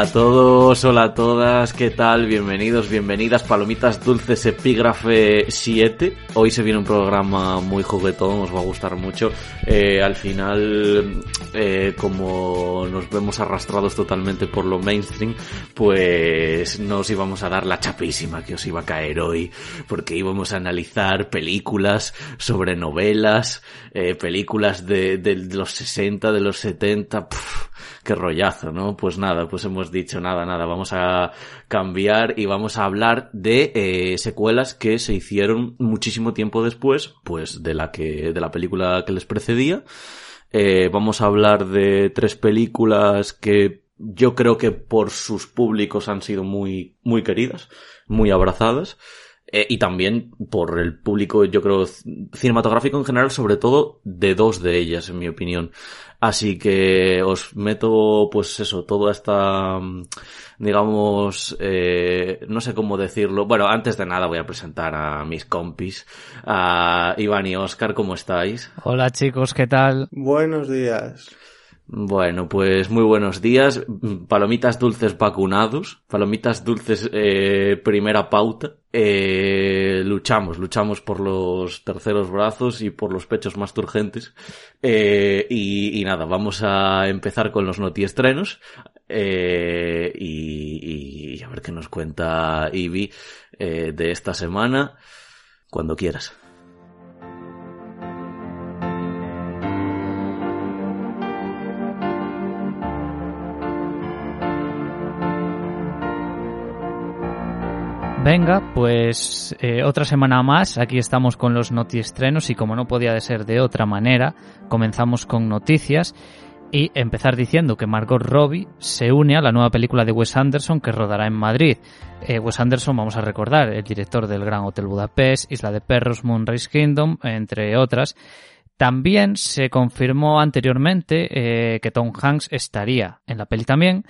Hola a todos, hola a todas, ¿qué tal? Bienvenidos, bienvenidas, Palomitas Dulces Epígrafe 7. Hoy se viene un programa muy juguetón, os va a gustar mucho. Eh, al final, eh, como nos vemos arrastrados totalmente por lo mainstream, pues nos íbamos a dar la chapísima que os iba a caer hoy, porque íbamos a analizar películas sobre novelas, eh, películas de, los 60, de los 70, pff, qué rollazo, ¿no? Pues nada, pues hemos dicho nada, nada, vamos a cambiar y vamos a hablar de eh, secuelas que se hicieron muchísimo tiempo después, pues de la que, de la película que les precedía. Eh, vamos a hablar de tres películas que yo creo que por sus públicos han sido muy, muy queridas, muy abrazadas. Eh, y también por el público, yo creo, cinematográfico en general, sobre todo de dos de ellas, en mi opinión. Así que os meto, pues eso, toda esta, digamos, eh, no sé cómo decirlo. Bueno, antes de nada voy a presentar a mis compis, a Iván y Oscar, ¿cómo estáis? Hola chicos, ¿qué tal? Buenos días. Bueno, pues muy buenos días. Palomitas dulces vacunados, palomitas dulces eh, primera pauta. Eh, luchamos, luchamos por los terceros brazos y por los pechos más turgentes. Eh, y, nada, vamos a empezar con los notiestrenos. Eh, y, y, a ver qué nos cuenta Ivy eh, de esta semana. Cuando quieras. Venga, pues eh, otra semana más, aquí estamos con los notiestrenos y como no podía de ser de otra manera, comenzamos con noticias y empezar diciendo que Margot Robbie se une a la nueva película de Wes Anderson que rodará en Madrid. Eh, Wes Anderson, vamos a recordar, el director del Gran Hotel Budapest, Isla de Perros, Moonrise Kingdom, entre otras. También se confirmó anteriormente eh, que Tom Hanks estaría en la peli también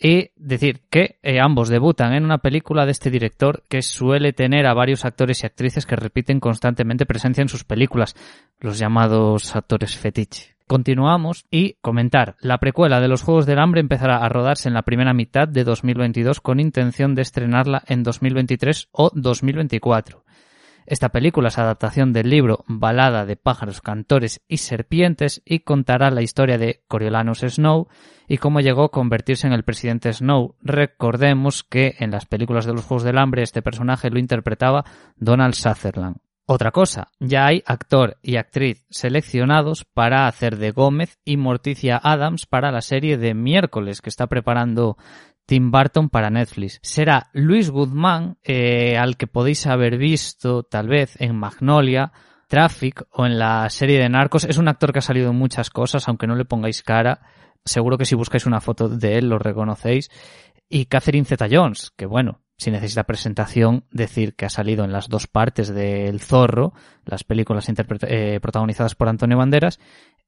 y decir que eh, ambos debutan en una película de este director que suele tener a varios actores y actrices que repiten constantemente presencia en sus películas, los llamados actores fetiche. Continuamos y comentar. La precuela de los Juegos del Hambre empezará a rodarse en la primera mitad de 2022 con intención de estrenarla en 2023 o 2024. Esta película es adaptación del libro Balada de pájaros, cantores y serpientes y contará la historia de Coriolanus Snow y cómo llegó a convertirse en el presidente Snow. Recordemos que en las películas de los Juegos del Hambre este personaje lo interpretaba Donald Sutherland. Otra cosa, ya hay actor y actriz seleccionados para hacer de Gómez y Morticia Adams para la serie de miércoles que está preparando Tim Burton para Netflix. Será Luis Guzmán, eh, al que podéis haber visto tal vez en Magnolia, Traffic o en la serie de Narcos. Es un actor que ha salido en muchas cosas, aunque no le pongáis cara. Seguro que si buscáis una foto de él lo reconocéis. Y Catherine Zeta-Jones, que bueno, si necesita presentación, decir que ha salido en las dos partes de El Zorro, las películas eh, protagonizadas por Antonio Banderas,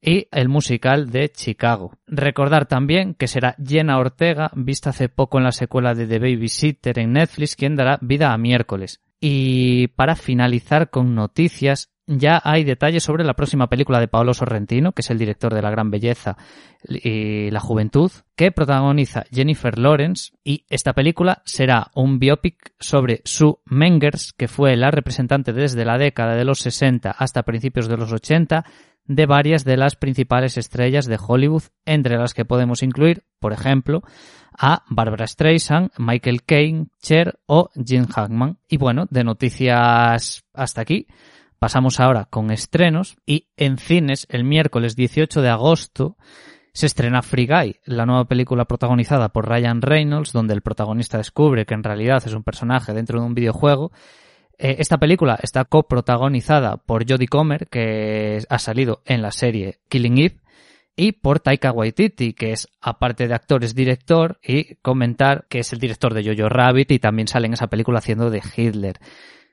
y el musical de Chicago. Recordar también que será Jenna Ortega, vista hace poco en la secuela de The Babysitter en Netflix, quien dará vida a miércoles. Y para finalizar con noticias, ya hay detalles sobre la próxima película de Paolo Sorrentino, que es el director de La Gran Belleza y La Juventud, que protagoniza Jennifer Lawrence, y esta película será un biopic sobre Sue Mengers, que fue la representante desde la década de los 60 hasta principios de los 80 de varias de las principales estrellas de Hollywood, entre las que podemos incluir, por ejemplo, a Barbara Streisand, Michael Caine, Cher o Jim Hackman. Y bueno, de noticias hasta aquí. Pasamos ahora con estrenos y en cines el miércoles 18 de agosto se estrena Free Guy, la nueva película protagonizada por Ryan Reynolds, donde el protagonista descubre que en realidad es un personaje dentro de un videojuego. Eh, esta película está coprotagonizada por Jodie Comer, que ha salido en la serie Killing Eve, y por Taika Waititi, que es, aparte de actor, es director, y comentar que es el director de Jojo Rabbit y también sale en esa película haciendo de Hitler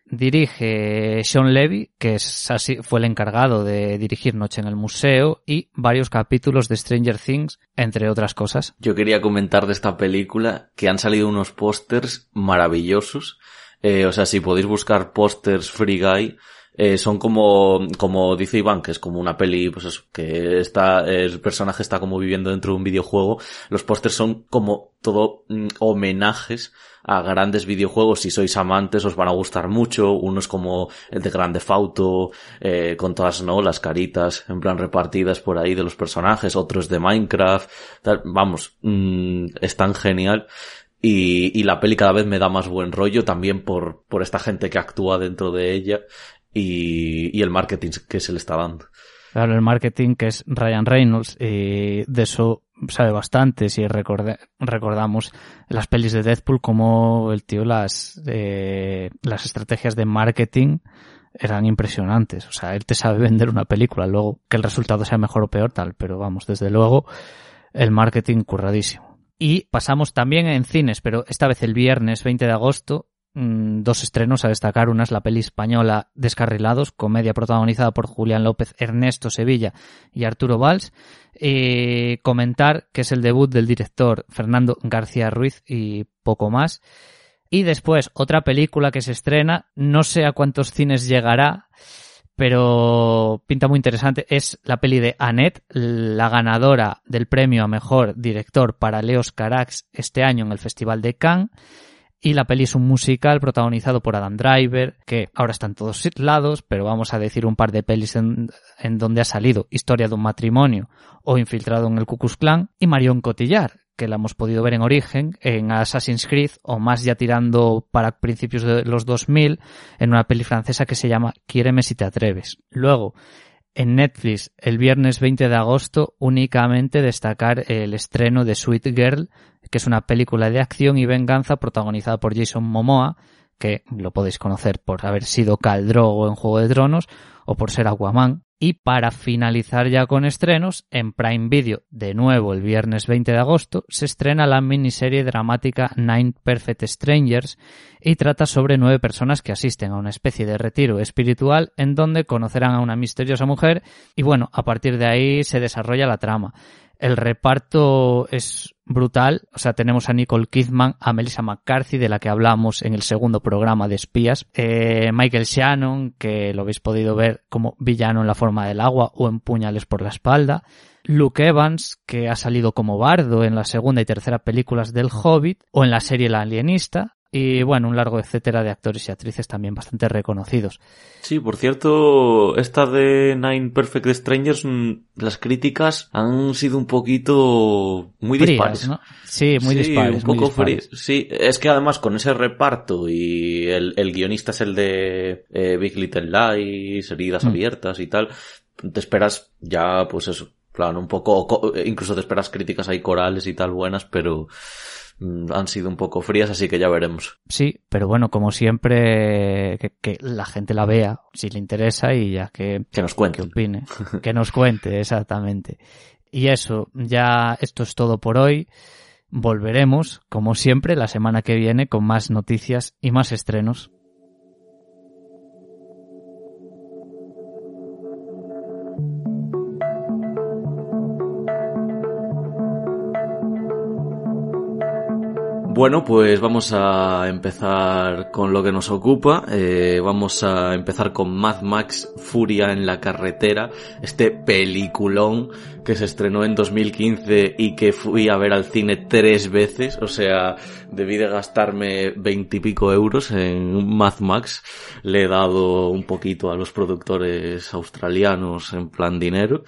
dirige Sean Levy, que es así, fue el encargado de dirigir Noche en el Museo y varios capítulos de Stranger Things, entre otras cosas. Yo quería comentar de esta película que han salido unos pósters maravillosos. Eh, o sea, si podéis buscar pósters Free Guy, eh, son como, como dice Iván, que es como una peli, pues eso, que está, el personaje está como viviendo dentro de un videojuego. Los pósters son como todo mm, homenajes a grandes videojuegos. Si sois amantes os van a gustar mucho. Uno es como el de Grande Fauto, eh, con todas, ¿no? Las caritas en plan repartidas por ahí de los personajes. Otro es de Minecraft. Vamos, mm, es tan genial. Y, y, la peli cada vez me da más buen rollo también por, por esta gente que actúa dentro de ella y, el marketing que se le está dando. Claro, el marketing que es Ryan Reynolds, y de eso sabe bastante si recordamos las pelis de Deadpool como el tío las, eh, las estrategias de marketing eran impresionantes. O sea, él te sabe vender una película, luego que el resultado sea mejor o peor tal, pero vamos, desde luego el marketing curradísimo. Y pasamos también en cines, pero esta vez el viernes 20 de agosto Mm, dos estrenos a destacar. Una es la peli española Descarrilados, comedia protagonizada por Julián López, Ernesto Sevilla y Arturo Valls. y comentar que es el debut del director Fernando García Ruiz y poco más. Y después otra película que se estrena, no sé a cuántos cines llegará, pero pinta muy interesante. Es la peli de Annette, la ganadora del premio a mejor director para Leos Carax este año en el Festival de Cannes. Y la peli es un musical protagonizado por Adam Driver, que ahora están todos lados, pero vamos a decir un par de pelis en, donde ha salido Historia de un matrimonio o Infiltrado en el Ku Klux y Marion Cotillar, que la hemos podido ver en Origen, en Assassin's Creed, o más ya tirando para principios de los 2000, en una peli francesa que se llama Quiéreme si te atreves. Luego, en Netflix el viernes 20 de agosto únicamente destacar el estreno de Sweet Girl, que es una película de acción y venganza protagonizada por Jason Momoa, que lo podéis conocer por haber sido Caldrogo en Juego de Tronos o por ser Aquaman. Y para finalizar ya con estrenos, en Prime Video, de nuevo el viernes 20 de agosto, se estrena la miniserie dramática Nine Perfect Strangers y trata sobre nueve personas que asisten a una especie de retiro espiritual en donde conocerán a una misteriosa mujer y bueno, a partir de ahí se desarrolla la trama. El reparto es brutal. O sea, tenemos a Nicole Kidman, a Melissa McCarthy, de la que hablamos en el segundo programa de espías, eh, Michael Shannon, que lo habéis podido ver como villano en la forma del agua o en puñales por la espalda, Luke Evans, que ha salido como bardo en la segunda y tercera películas del Hobbit, o en la serie La Alienista, y bueno, un largo etcétera de actores y actrices también bastante reconocidos. Sí, por cierto, esta de Nine Perfect Strangers, mm, las críticas han sido un poquito muy dispares. Sí, muy dispares. Un poco frías. Sí, es que además con ese reparto y el, guionista es el de eh, Big Little Lies, heridas mm. abiertas y tal, te esperas ya, pues eso, claro, un poco, incluso te esperas críticas ahí corales y tal buenas, pero han sido un poco frías, así que ya veremos. Sí, pero bueno, como siempre, que, la gente la vea, si le interesa y ya que, que nos cuente. Que opine. que nos cuente, exactamente. Y eso, ya esto es todo por hoy. Volveremos, como siempre, la semana que viene con más noticias y más estrenos. Bueno, pues vamos a empezar con lo que nos ocupa. Eh, vamos a empezar con Mad Max Furia en la carretera, este peliculón que se estrenó en 2015 y que fui a ver al cine tres veces. O sea, debí de gastarme veintipico euros en Mad Max. Le he dado un poquito a los productores australianos en plan dinero.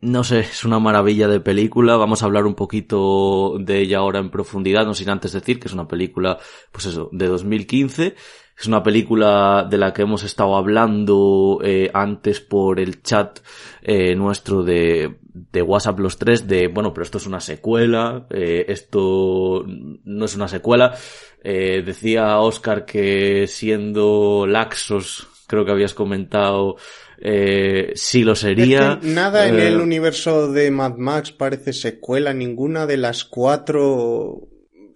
No sé, es una maravilla de película. Vamos a hablar un poquito de ella ahora en profundidad, no sin antes decir que es una película, pues eso, de 2015. Es una película de la que hemos estado hablando eh, antes por el chat eh, nuestro de, de WhatsApp los tres, de, bueno, pero esto es una secuela, eh, esto no es una secuela. Eh, decía Oscar que siendo laxos, creo que habías comentado, eh, sí lo sería. Es que nada en Eh, el universo de Mad Max parece secuela, ninguna de las cuatro.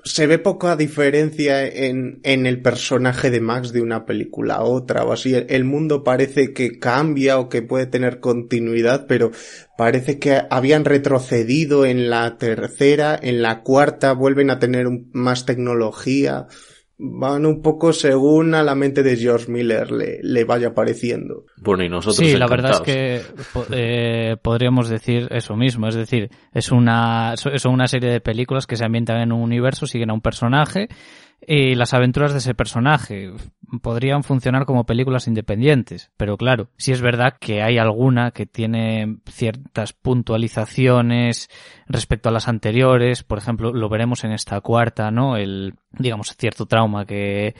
Se ve poca diferencia en, en el personaje de Max de una película a otra o así. El, el mundo parece que cambia o que puede tener continuidad, pero parece que habían retrocedido en la tercera, en la cuarta vuelven a tener más tecnología. Van un poco según a la mente de George Miller le, le vaya pareciendo. Bueno, y nosotros Sí, la verdad es que eh, podríamos decir eso mismo, es decir, es una, so- son una serie de películas que se ambientan en un universo, siguen a un personaje y las aventuras de ese personaje podrían funcionar como películas independientes, pero claro, sí es verdad que hay alguna que tiene ciertas puntualizaciones respecto a las anteriores, por ejemplo, lo veremos en esta cuarta, ¿no? El, digamos, cierto trauma que,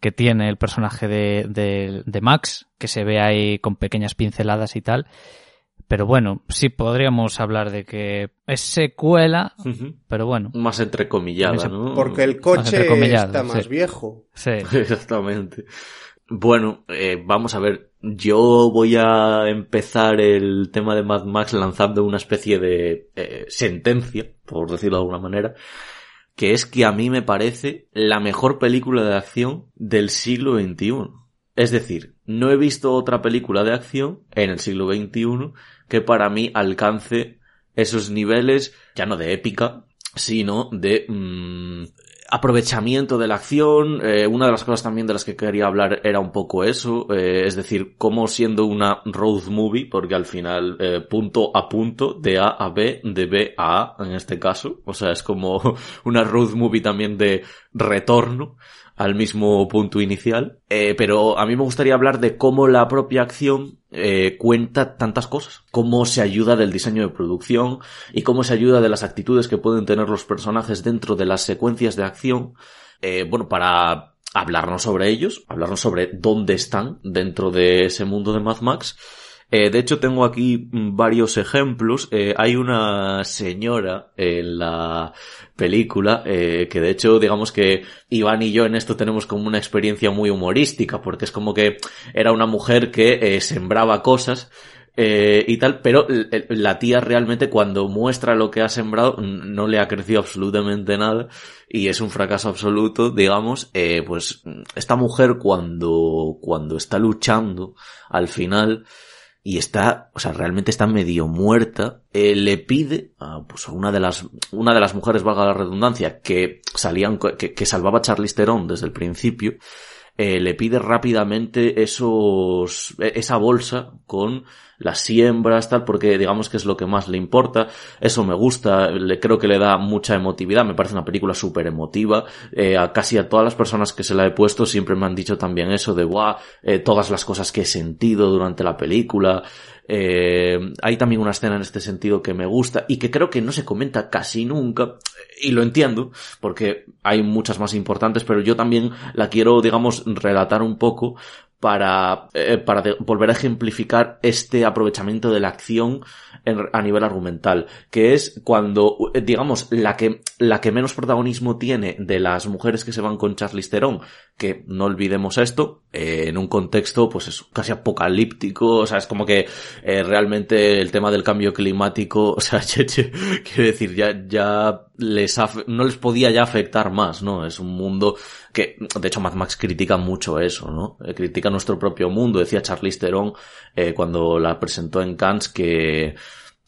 que tiene el personaje de, de, de Max, que se ve ahí con pequeñas pinceladas y tal. Pero bueno, sí podríamos hablar de que es secuela, pero bueno, Más entrecomillada, ¿no? Porque el coche está más sí. viejo. sí. Exactamente. Bueno, eh, vamos a ver. Yo voy a empezar el tema de Mad Max lanzando una especie de eh, sentencia, por decirlo de alguna manera, que es que a mí me parece la mejor película de acción del siglo XXI. Es decir, no he visto otra película de acción en el siglo XXI que para mí alcance esos niveles, ya no de épica, sino de mm, aprovechamiento de la acción. Eh, una de las cosas también de las que quería hablar era un poco eso, eh, es decir, cómo siendo una road movie, porque al final eh, punto a punto, de A a B, de B a A en este caso, o sea, es como una road movie también de retorno al mismo punto inicial. Eh, pero a mí me gustaría hablar de cómo la propia acción eh, cuenta tantas cosas. Cómo se ayuda del diseño de producción y cómo se ayuda de las actitudes que pueden tener los personajes dentro de las secuencias de acción. Eh, bueno, para hablarnos sobre ellos, hablarnos sobre dónde están dentro de ese mundo de Mad Max. Eh, de hecho, tengo aquí mm, varios ejemplos. Eh, hay una señora en la película eh, que de hecho, digamos que Iván y yo en esto tenemos como una experiencia muy humorística, porque es como que era una mujer que sembraba cosas y tal, pero la tía realmente cuando muestra lo que ha sembrado no le ha crecido absolutamente nada y es un fracaso absoluto, digamos, pues esta mujer cuando, cuando está luchando al final y está, o sea, realmente está medio muerta, eh, le pide a, pues, a una de las, una de las mujeres, valga la redundancia, que salían, que, que salvaba a Charlize Theron desde el principio, eh, le pide rápidamente esos, e- esa bolsa con las siembras, tal, porque digamos que es lo que más le importa. Eso me gusta, le creo que le da mucha emotividad, me parece una película súper emotiva. Eh, a casi a todas las personas que se la he puesto siempre me han dicho también eso de, guau, eh, todas las cosas que he sentido durante la película. Eh, hay también una escena en este sentido que me gusta y que creo que no se comenta casi nunca, y lo entiendo, porque hay muchas más importantes, pero yo también la quiero, digamos, relatar un poco para, eh, para volver a ejemplificar este aprovechamiento de la acción a nivel argumental, que es cuando, eh, digamos, la que, la que menos protagonismo tiene de las mujeres que se van con Charlize Theron, que no olvidemos esto, eh, en un contexto, pues es casi apocalíptico, o sea, es como que eh, realmente el tema del cambio climático, o sea, che, che, quiero decir, ya, ya les no les podía ya afectar más, ¿no? Es un mundo que, de hecho, Mad Max critica mucho eso, ¿no? Eh, critica nuestro propio mundo, decía Charlize Theron eh, cuando la presentó en Cannes que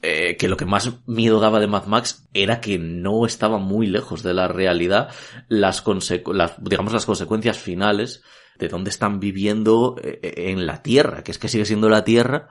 eh, que lo que más miedo daba de Mad Max era que no estaba muy lejos de la realidad las, las digamos las consecuencias finales de dónde están viviendo eh, en la Tierra, que es que sigue siendo la Tierra,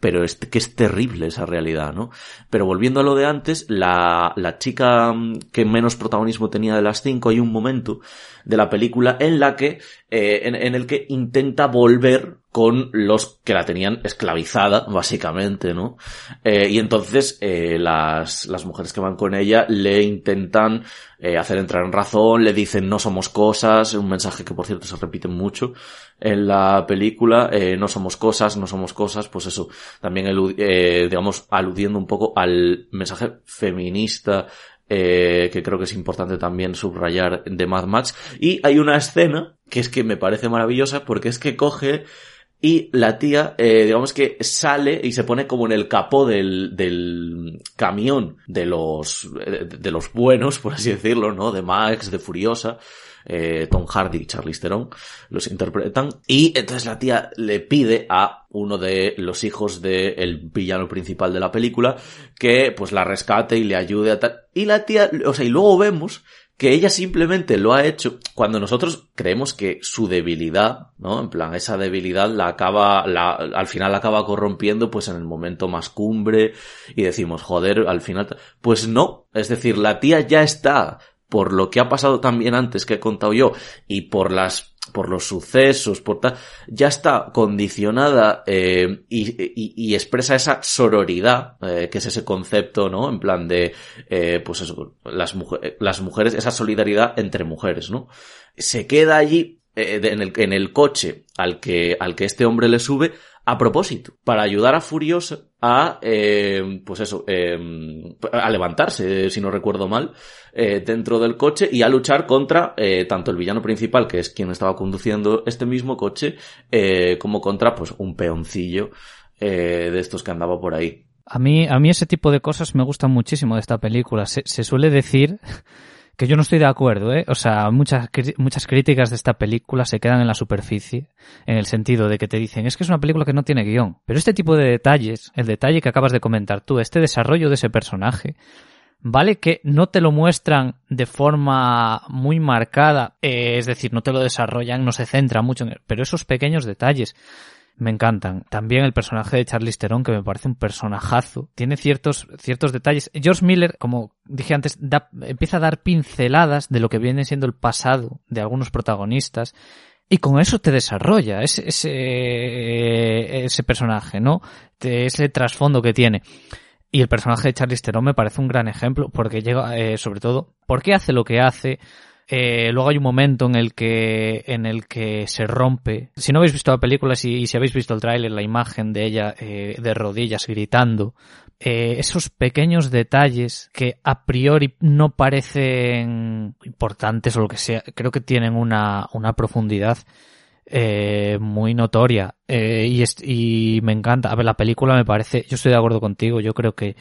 pero es que es terrible esa realidad, ¿no? Pero volviendo a lo de antes, la, la chica mm, que menos protagonismo tenía de las cinco, hay un momento de la película en la que, eh, en el que intenta volver con los que la tenían esclavizada, básicamente, ¿no? Eh, y entonces eh, las, las mujeres que van con ella le intentan eh, hacer entrar en razón, le dicen no somos cosas, un mensaje que por cierto se repite mucho en la película, eh, no somos cosas, no somos cosas, pues eso, también eh, digamos aludiendo un poco al mensaje feminista eh, que creo que es importante también subrayar de Mad Max. Y hay una escena que es que me parece maravillosa porque es que coge y la tía, eh, digamos que sale y se pone como en el capó del, del camión de los, de los buenos, por así decirlo, ¿no? De Max, de Furiosa. Eh, Tom Hardy y Charlize Theron los interpretan y entonces la tía le pide a uno de los hijos del villano principal de la película que pues la rescate y le ayude a tal y la tía, o sea, y luego vemos que ella simplemente lo ha hecho cuando nosotros creemos que su debilidad, ¿no? En plan, esa debilidad la acaba, la, al final la acaba corrompiendo pues en el momento más cumbre y decimos, joder, al final, pues no, es decir, la tía ya está por lo que ha pasado también antes que he contado yo y por las por los sucesos, por tal, ya está condicionada eh, y, y, y, expresa esa sororidad, eh, que es ese concepto, ¿no? En plan de, eh, pues eso, las, mujeres, las mujeres, esa solidaridad entre mujeres, ¿no? Se queda allí eh, en, el, en el coche al que, al que este hombre le sube a propósito, para ayudar a Furiosa a, eh, pues eso, eh, a levantarse, si no recuerdo mal, eh, dentro del coche y a luchar contra eh, tanto el villano principal, que es quien estaba conduciendo este mismo coche, eh, como contra, pues, un peoncillo de estos que andaba por ahí. A mí, a mí ese tipo de cosas me gustan muchísimo de esta película. Se, se suele decir que yo no estoy de acuerdo, ¿eh? O sea, muchas, muchas críticas de esta película se quedan en la superficie, en el sentido de que te dicen, es que es una película que no tiene guion. Pero este tipo de detalles, el detalle que acabas de comentar tú, este desarrollo de ese personaje, vale que no te lo muestran de forma muy marcada, eh, es decir, no te lo desarrollan, no se centra mucho en él, pero esos pequeños detalles me encantan. También el personaje de Charlize Theron, que me parece un personajazo. Tiene ciertos, ciertos detalles. George Miller, como dije antes, empieza a dar pinceladas de lo que viene siendo el pasado de algunos protagonistas. Y con eso te desarrolla ese, ese, ese personaje, ¿no? Ese trasfondo que tiene. Y el personaje de Charlize Theron me parece un gran ejemplo porque llega, eh, sobre todo, ¿por qué hace lo que hace? Eh, luego hay un momento en el que en el que se rompe. Si no habéis visto la película y si habéis visto el tráiler, la imagen de ella eh, de rodillas gritando, eh, esos pequeños detalles que a priori no parecen importantes o lo que sea, creo que tienen una, una profundidad eh, muy notoria eh, y me encanta. A ver, la película me parece, yo estoy de acuerdo contigo, yo creo que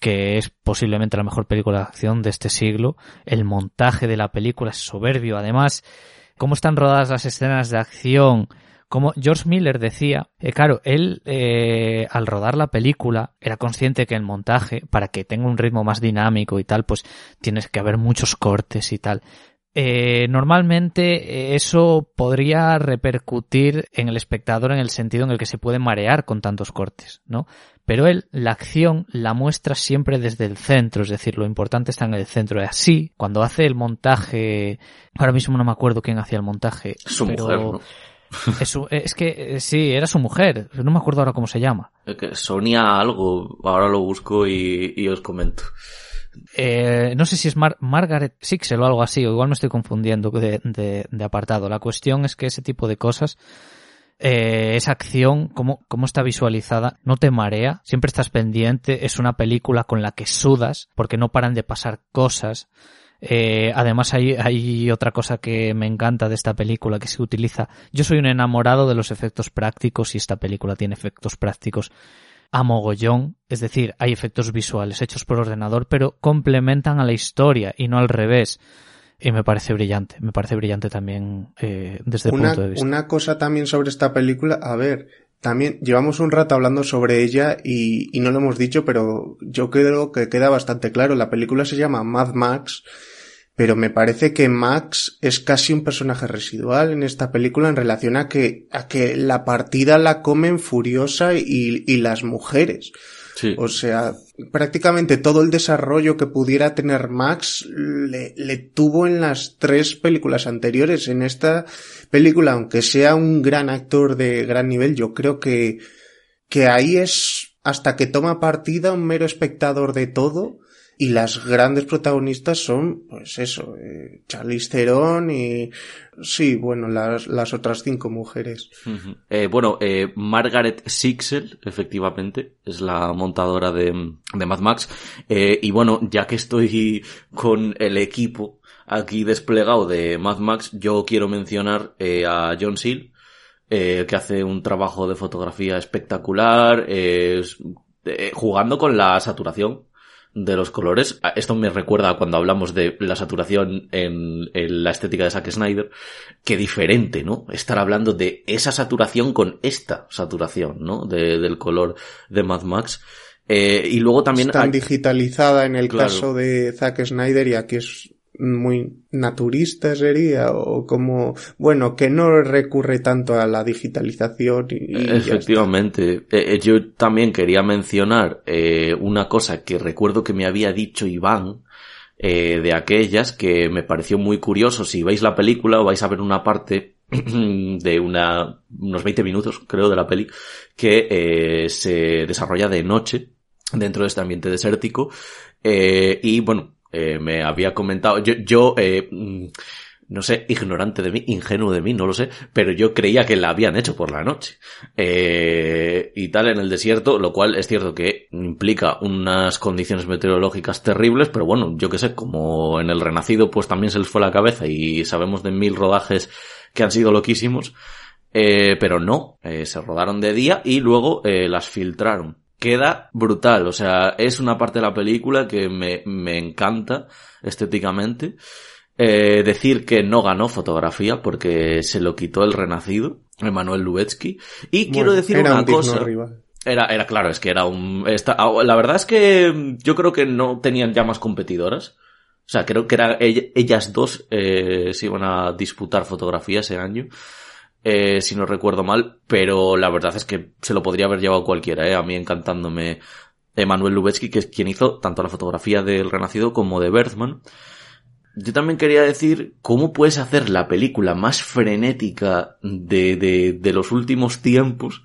que es posiblemente la mejor película de acción de este siglo. El montaje de la película es soberbio. Además, cómo están rodadas las escenas de acción. Como George Miller decía, eh, claro, él eh, al rodar la película era consciente que el montaje, para que tenga un ritmo más dinámico y tal, pues tienes que haber muchos cortes y tal. Eh, normalmente eso podría repercutir en el espectador en el sentido en el que se puede marear con tantos cortes, ¿no? Pero él la acción la muestra siempre desde el centro, es decir, lo importante está en el centro. Y así, cuando hace el montaje, ahora mismo no me acuerdo quién hacía el montaje. Su pero mujer, ¿no? es, es, que sí, era su mujer, no me acuerdo ahora cómo se llama. Sonia algo, ahora lo busco y, y os comento. Eh, no sé si es Mar Margaret Sixel o algo así, o igual me estoy confundiendo de, de, de apartado. La cuestión es que ese tipo de cosas eh, esa acción, cómo, cómo está visualizada, no te marea, siempre estás pendiente, es una película con la que sudas, porque no paran de pasar cosas. Eh, además hay, hay otra cosa que me encanta de esta película que se utiliza. Yo soy un enamorado de los efectos prácticos y esta película tiene efectos prácticos a mogollón, es decir, hay efectos visuales hechos por ordenador, pero complementan a la historia y no al revés y me parece brillante, me parece brillante también eh, desde el una, punto de vista. Una cosa también sobre esta película, a ver, también llevamos un rato hablando sobre ella y, y, no lo hemos dicho, pero yo creo que queda bastante claro. La película se llama Mad Max, pero me parece que Max es casi un personaje residual en esta película en relación a que, a que la partida la comen Furiosa y, y las mujeres. O sea, prácticamente todo el desarrollo que pudiera tener Max le, le, tuvo en las tres películas anteriores. En esta película, aunque sea un gran actor de gran nivel, yo creo que, que ahí es hasta que toma partida un mero espectador de todo y las grandes protagonistas son, pues eso, eh, Charlize Theron y, sí, bueno, las, las otras cinco mujeres. eh, bueno, eh, Margaret Sixel, efectivamente, es la montadora de, de Mad Max. Y bueno, ya que estoy con el equipo aquí desplegado de Mad Max, yo quiero mencionar a John Seal, que hace un trabajo de fotografía espectacular, jugando con la saturación de los colores. Esto me recuerda a cuando hablamos de la saturación en, en, la estética de Zack Snyder. Qué diferente, ¿no? Estar hablando de esa saturación con esta saturación, ¿no? De, del color de Mad Max. Eh, y luego también... Está digitalizada en el claro. caso de Zack Snyder y aquí es muy naturista sería o como bueno que no recurre tanto a la digitalización y, efectivamente. Eh, yo también quería mencionar eh, una cosa que recuerdo que me había dicho Iván eh, de aquellas que me pareció muy curioso. Si veis la película vais a ver una parte de una unos 20 minutos creo de la peli que eh, se desarrolla de noche dentro de este ambiente desértico. Eh, y bueno eh, me había comentado, yo, yo eh, no sé, ignorante de mí, ingenuo de mí, no lo sé, pero yo creía que la habían hecho por la noche. Eh, y tal en el desierto, lo cual es cierto que implica unas condiciones meteorológicas terribles, pero bueno, yo que sé, como en el Renacido pues también se les fue la cabeza y sabemos de mil rodajes que han sido loquísimos, eh, pero no, eh, se rodaron de día y luego eh, las filtraron queda brutal. O sea, es una parte de la película que me, me encanta estéticamente. Eh, decir que no ganó fotografía porque se lo quitó el renacido, Emanuel Lubetsky. Y bueno, quiero decir una un cosa. Rival. Era, era claro, es que era un... Esta, la verdad es que yo creo que no tenían ya más competidoras. O sea, creo que eran ellas dos eh, se iban a disputar fotografía ese año eh, si no recuerdo mal, pero la verdad es que se lo podría haber llevado cualquiera, eh, a mí encantándome Emanuel Lubetsky, que es quien hizo tanto la fotografía del Renacido como de Bergman. Yo también quería decir cómo puedes hacer la película más frenética de, de, de los últimos tiempos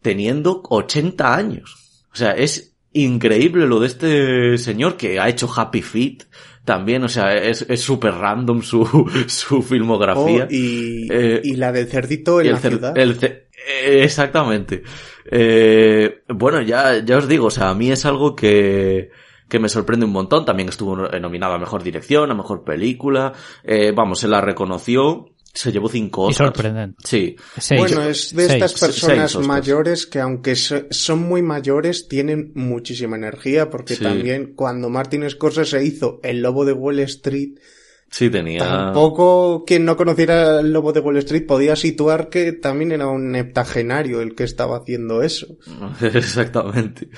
teniendo 80 años. O sea, es increíble lo de este señor que ha hecho Happy Feet, también, o sea, es súper random su, su filmografía. Oh, y, eh, y, la del cerdito en el la ciudad. El, eh, exactamente. Eh, bueno, ya, ya os digo, o sea, a mí es algo que, que me sorprende un montón. También estuvo nominado a Mejor Dirección, a Mejor Película. Eh, vamos, se la reconoció. Se llevó cinco Oscars. Y sorprendente. Sí. Seis. Bueno, es de Seis. estas personas Seis mayores que aunque so- son muy mayores tienen muchísima energía porque Sí. también cuando Martin Scorsese hizo El Lobo de Wall Street Sí, tenía. tampoco quien no conociera El Lobo de Wall Street podía situar que también era un heptagenario el que estaba haciendo eso. Exactamente.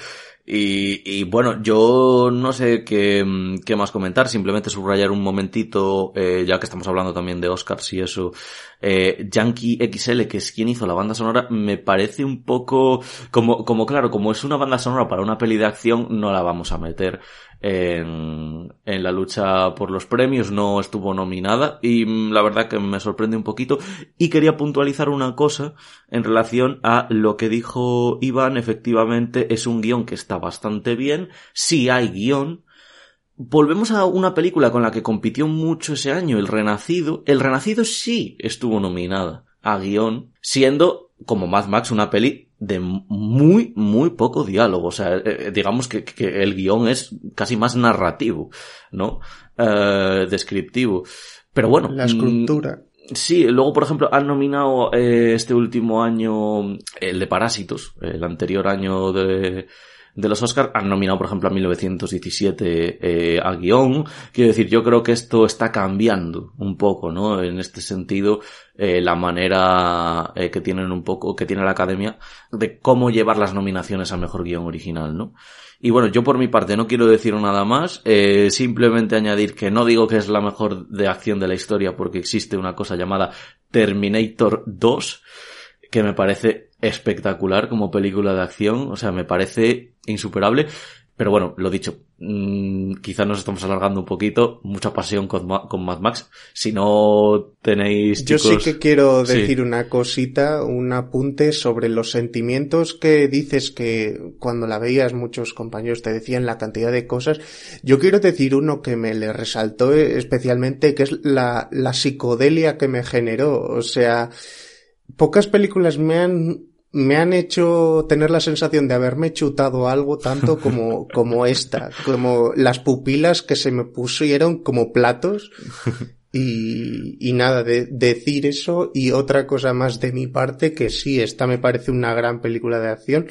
Y, y bueno, yo no sé qué, mm, qué más comentar, simplemente subrayar un momentito, eh, ya que estamos hablando también de Oscars y eso. Eh, Yankee XL, que es quien hizo la banda sonora, me parece un poco, como, como claro, como es una banda sonora para una peli de acción, no la vamos a meter en, en la lucha por los premios, no estuvo nominada y mm, la verdad que me sorprende un poquito. Y quería puntualizar una cosa en relación a lo que dijo Iván, efectivamente es un guion que está bastante bien, sí hay guion, Volvemos a una película con la que compitió mucho ese año, El Renacido. El Renacido sí estuvo nominada a guion, siendo como Mad Max una peli de muy, muy poco diálogo. O sea, eh, digamos que, que, el guion es casi más narrativo, ¿no? Eh, descriptivo. Pero bueno. La escultura. Sí, luego, por ejemplo, han nominado eh, este último año el de Parásitos, el anterior año de, de los Oscars, han nominado, por ejemplo, a 1917 eh, a guion. Quiero decir, yo creo que esto está cambiando un poco, ¿no? En este sentido, eh, la manera eh, que tienen un poco, que tiene la academia de cómo llevar las nominaciones a mejor guion original, ¿no? Y bueno, yo por mi parte no quiero decir nada más, eh, simplemente añadir que no digo que es la mejor de acción de la historia porque existe una cosa llamada Terminator 2, que me parece espectacular como película de acción, o sea, me parece insuperable. Pero bueno, lo dicho, mmm, quizá nos estamos alargando un poquito, mucha pasión con, con Mad Max. Si no tenéis... Yo chicos... sí que quiero decir sí. una cosita, un apunte sobre los sentimientos que dices que cuando la veías muchos compañeros te decían la cantidad de cosas. Yo quiero decir uno que me le resaltó especialmente, que es la, la psicodelia que me generó. O sea, pocas películas me han me han hecho tener la sensación de haberme chutado algo tanto como, como esta, como las pupilas que se me pusieron como platos. Y, y nada, de, decir eso y otra cosa más de mi parte que sí, esta me parece una gran película de acción.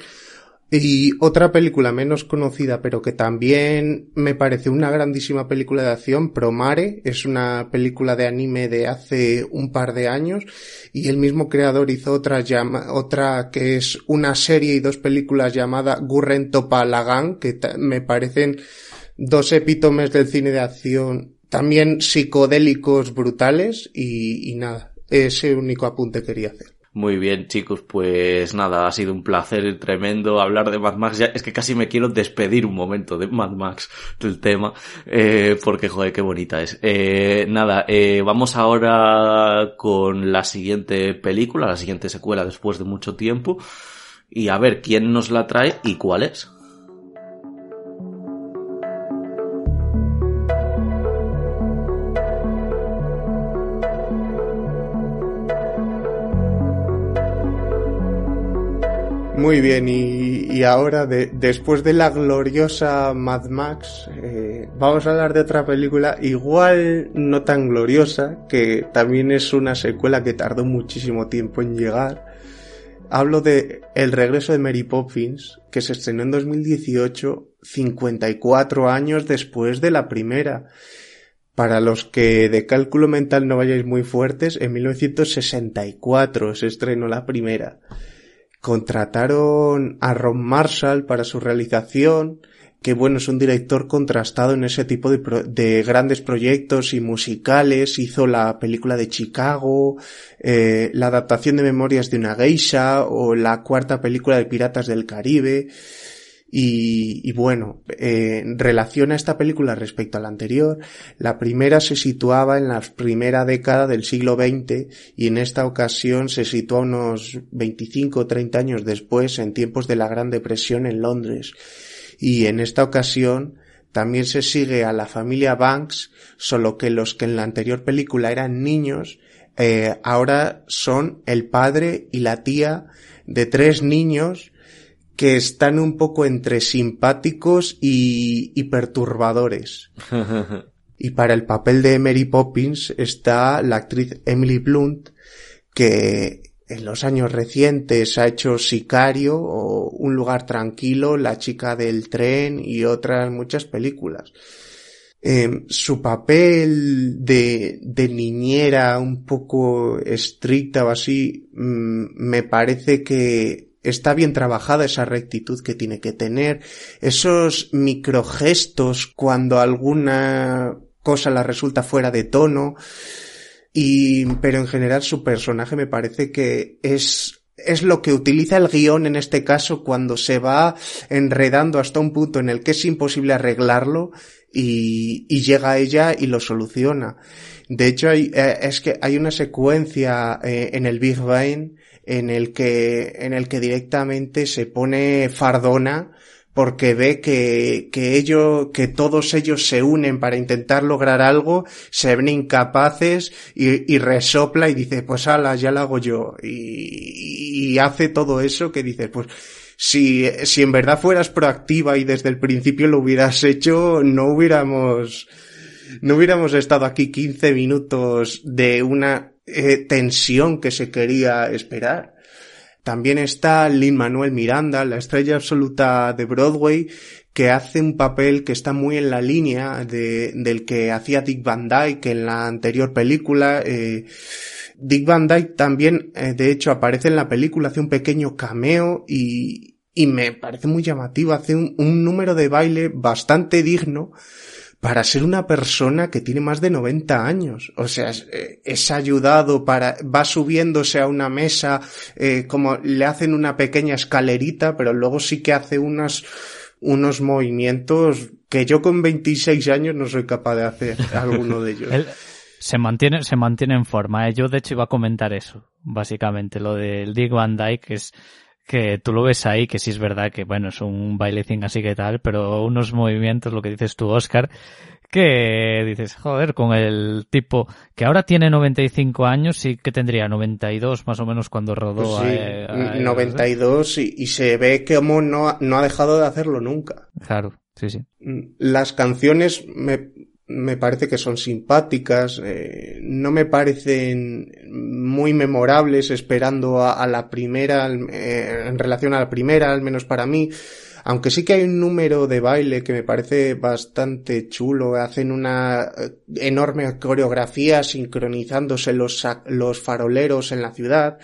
Y otra película menos conocida, pero que también me parece una grandísima película de acción, Promare, es una película de anime de hace un par de años, y el mismo creador hizo otra llama, otra que es una serie y dos películas llamada Gurren Topalagan, que me parecen dos epítomes del cine de acción, también psicodélicos brutales, y, y nada, ese único apunte quería hacer. Muy bien, chicos, pues nada, ha sido un placer tremendo hablar de Mad Max. Ya, es que casi me quiero despedir un momento de Mad Max del tema, eh, porque joder, qué bonita es. Eh, nada, eh, vamos ahora con la siguiente película, la siguiente secuela después de mucho tiempo, y a ver quién nos la trae y cuál es. Muy bien, y, ahora, de, después de la gloriosa Mad Max, eh, vamos a hablar de otra película igual no tan gloriosa, que también es una secuela que tardó muchísimo tiempo en llegar. Hablo de El regreso de Mary Poppins, que se estrenó en 2018, 54 años después de la primera. Para los que de cálculo mental no vayáis muy fuertes, en 1964 se estrenó la primera contrataron a Ron Marshall para su realización, que bueno, es un director contrastado en ese tipo de, pro de grandes proyectos y musicales, hizo la película de Chicago, eh, la adaptación de Memorias de una Geisha o la cuarta película de Piratas del Caribe. Y, y, bueno, eh, relaciona esta película respecto a la anterior. La primera se situaba en la primera década del siglo XX y en esta ocasión se sitúa unos 25 o 30 años después en tiempos de la Gran Depresión en Londres. Y en esta ocasión también se sigue a la familia Banks, solo que los que en la anterior película eran niños, eh, ahora son el padre y la tía de tres niños que están un poco entre simpáticos y, y perturbadores. y para el papel de Mary Poppins está la actriz Emily Blunt, que en los años recientes ha hecho Sicario o Un lugar tranquilo, La chica del tren y otras muchas películas. Eh, su papel de, de, niñera un poco estricta o así, mmm, me parece que está bien trabajada esa rectitud que tiene que tener, esos microgestos cuando alguna cosa la resulta fuera de tono, y, pero en general su personaje me parece que es es lo que utiliza el guion en este caso cuando se va enredando hasta un punto en el que es imposible arreglarlo y, y llega a ella y lo soluciona. De hecho, hay, eh, es que hay una secuencia eh, en el Big Bang en el que, en el que directamente se pone fardona porque ve que, que ellos, que todos ellos se unen para intentar lograr algo, se ven incapaces y, resopla y dice, pues ala, ya lo hago yo. Y, y hace todo eso que dice, pues, si, si en verdad fueras proactiva y desde el principio lo hubieras hecho, no hubiéramos, no hubiéramos estado aquí 15 minutos de una eh, tensión que se quería esperar. También está Lin Manuel Miranda, la estrella absoluta de Broadway, que hace un papel que está muy en la línea de, del que hacía Dick Van Dyke en la anterior película. Eh, Dick Van Dyke también, eh, de hecho, aparece en la película, hace un pequeño cameo y, y me parece muy llamativo, hace un, un número de baile bastante digno para ser una persona que tiene más de 90 años. O sea, es, ayudado para, va subiéndose a una mesa, eh, como le hacen una pequeña escalerita, pero luego sí que hace unas, unos movimientos que yo con 26 años no soy capaz de hacer alguno de ellos. se mantiene, se mantiene en forma. ¿eh? Yo de hecho iba a comentar eso, básicamente, lo del Dick Van Dyke, que es que tú lo ves ahí, que sí es verdad que, bueno, es un bailecín así que tal, pero unos movimientos, lo que dices tú, Oscar, que dices, joder, con el tipo que ahora tiene 95 años, sí que tendría 92 más o menos cuando rodó. Pues sí, 92 y, y, se ve que como no, no ha dejado de hacerlo nunca. Claro, sí, sí. Mm, las canciones me, me parece que son simpáticas, eh, no me parecen muy memorables esperando a, la primera, eh, en relación a la primera, al menos para mí, aunque sí que hay un número de baile que me parece bastante chulo, hacen una eh, enorme coreografía sincronizándose los, los faroleros en la ciudad,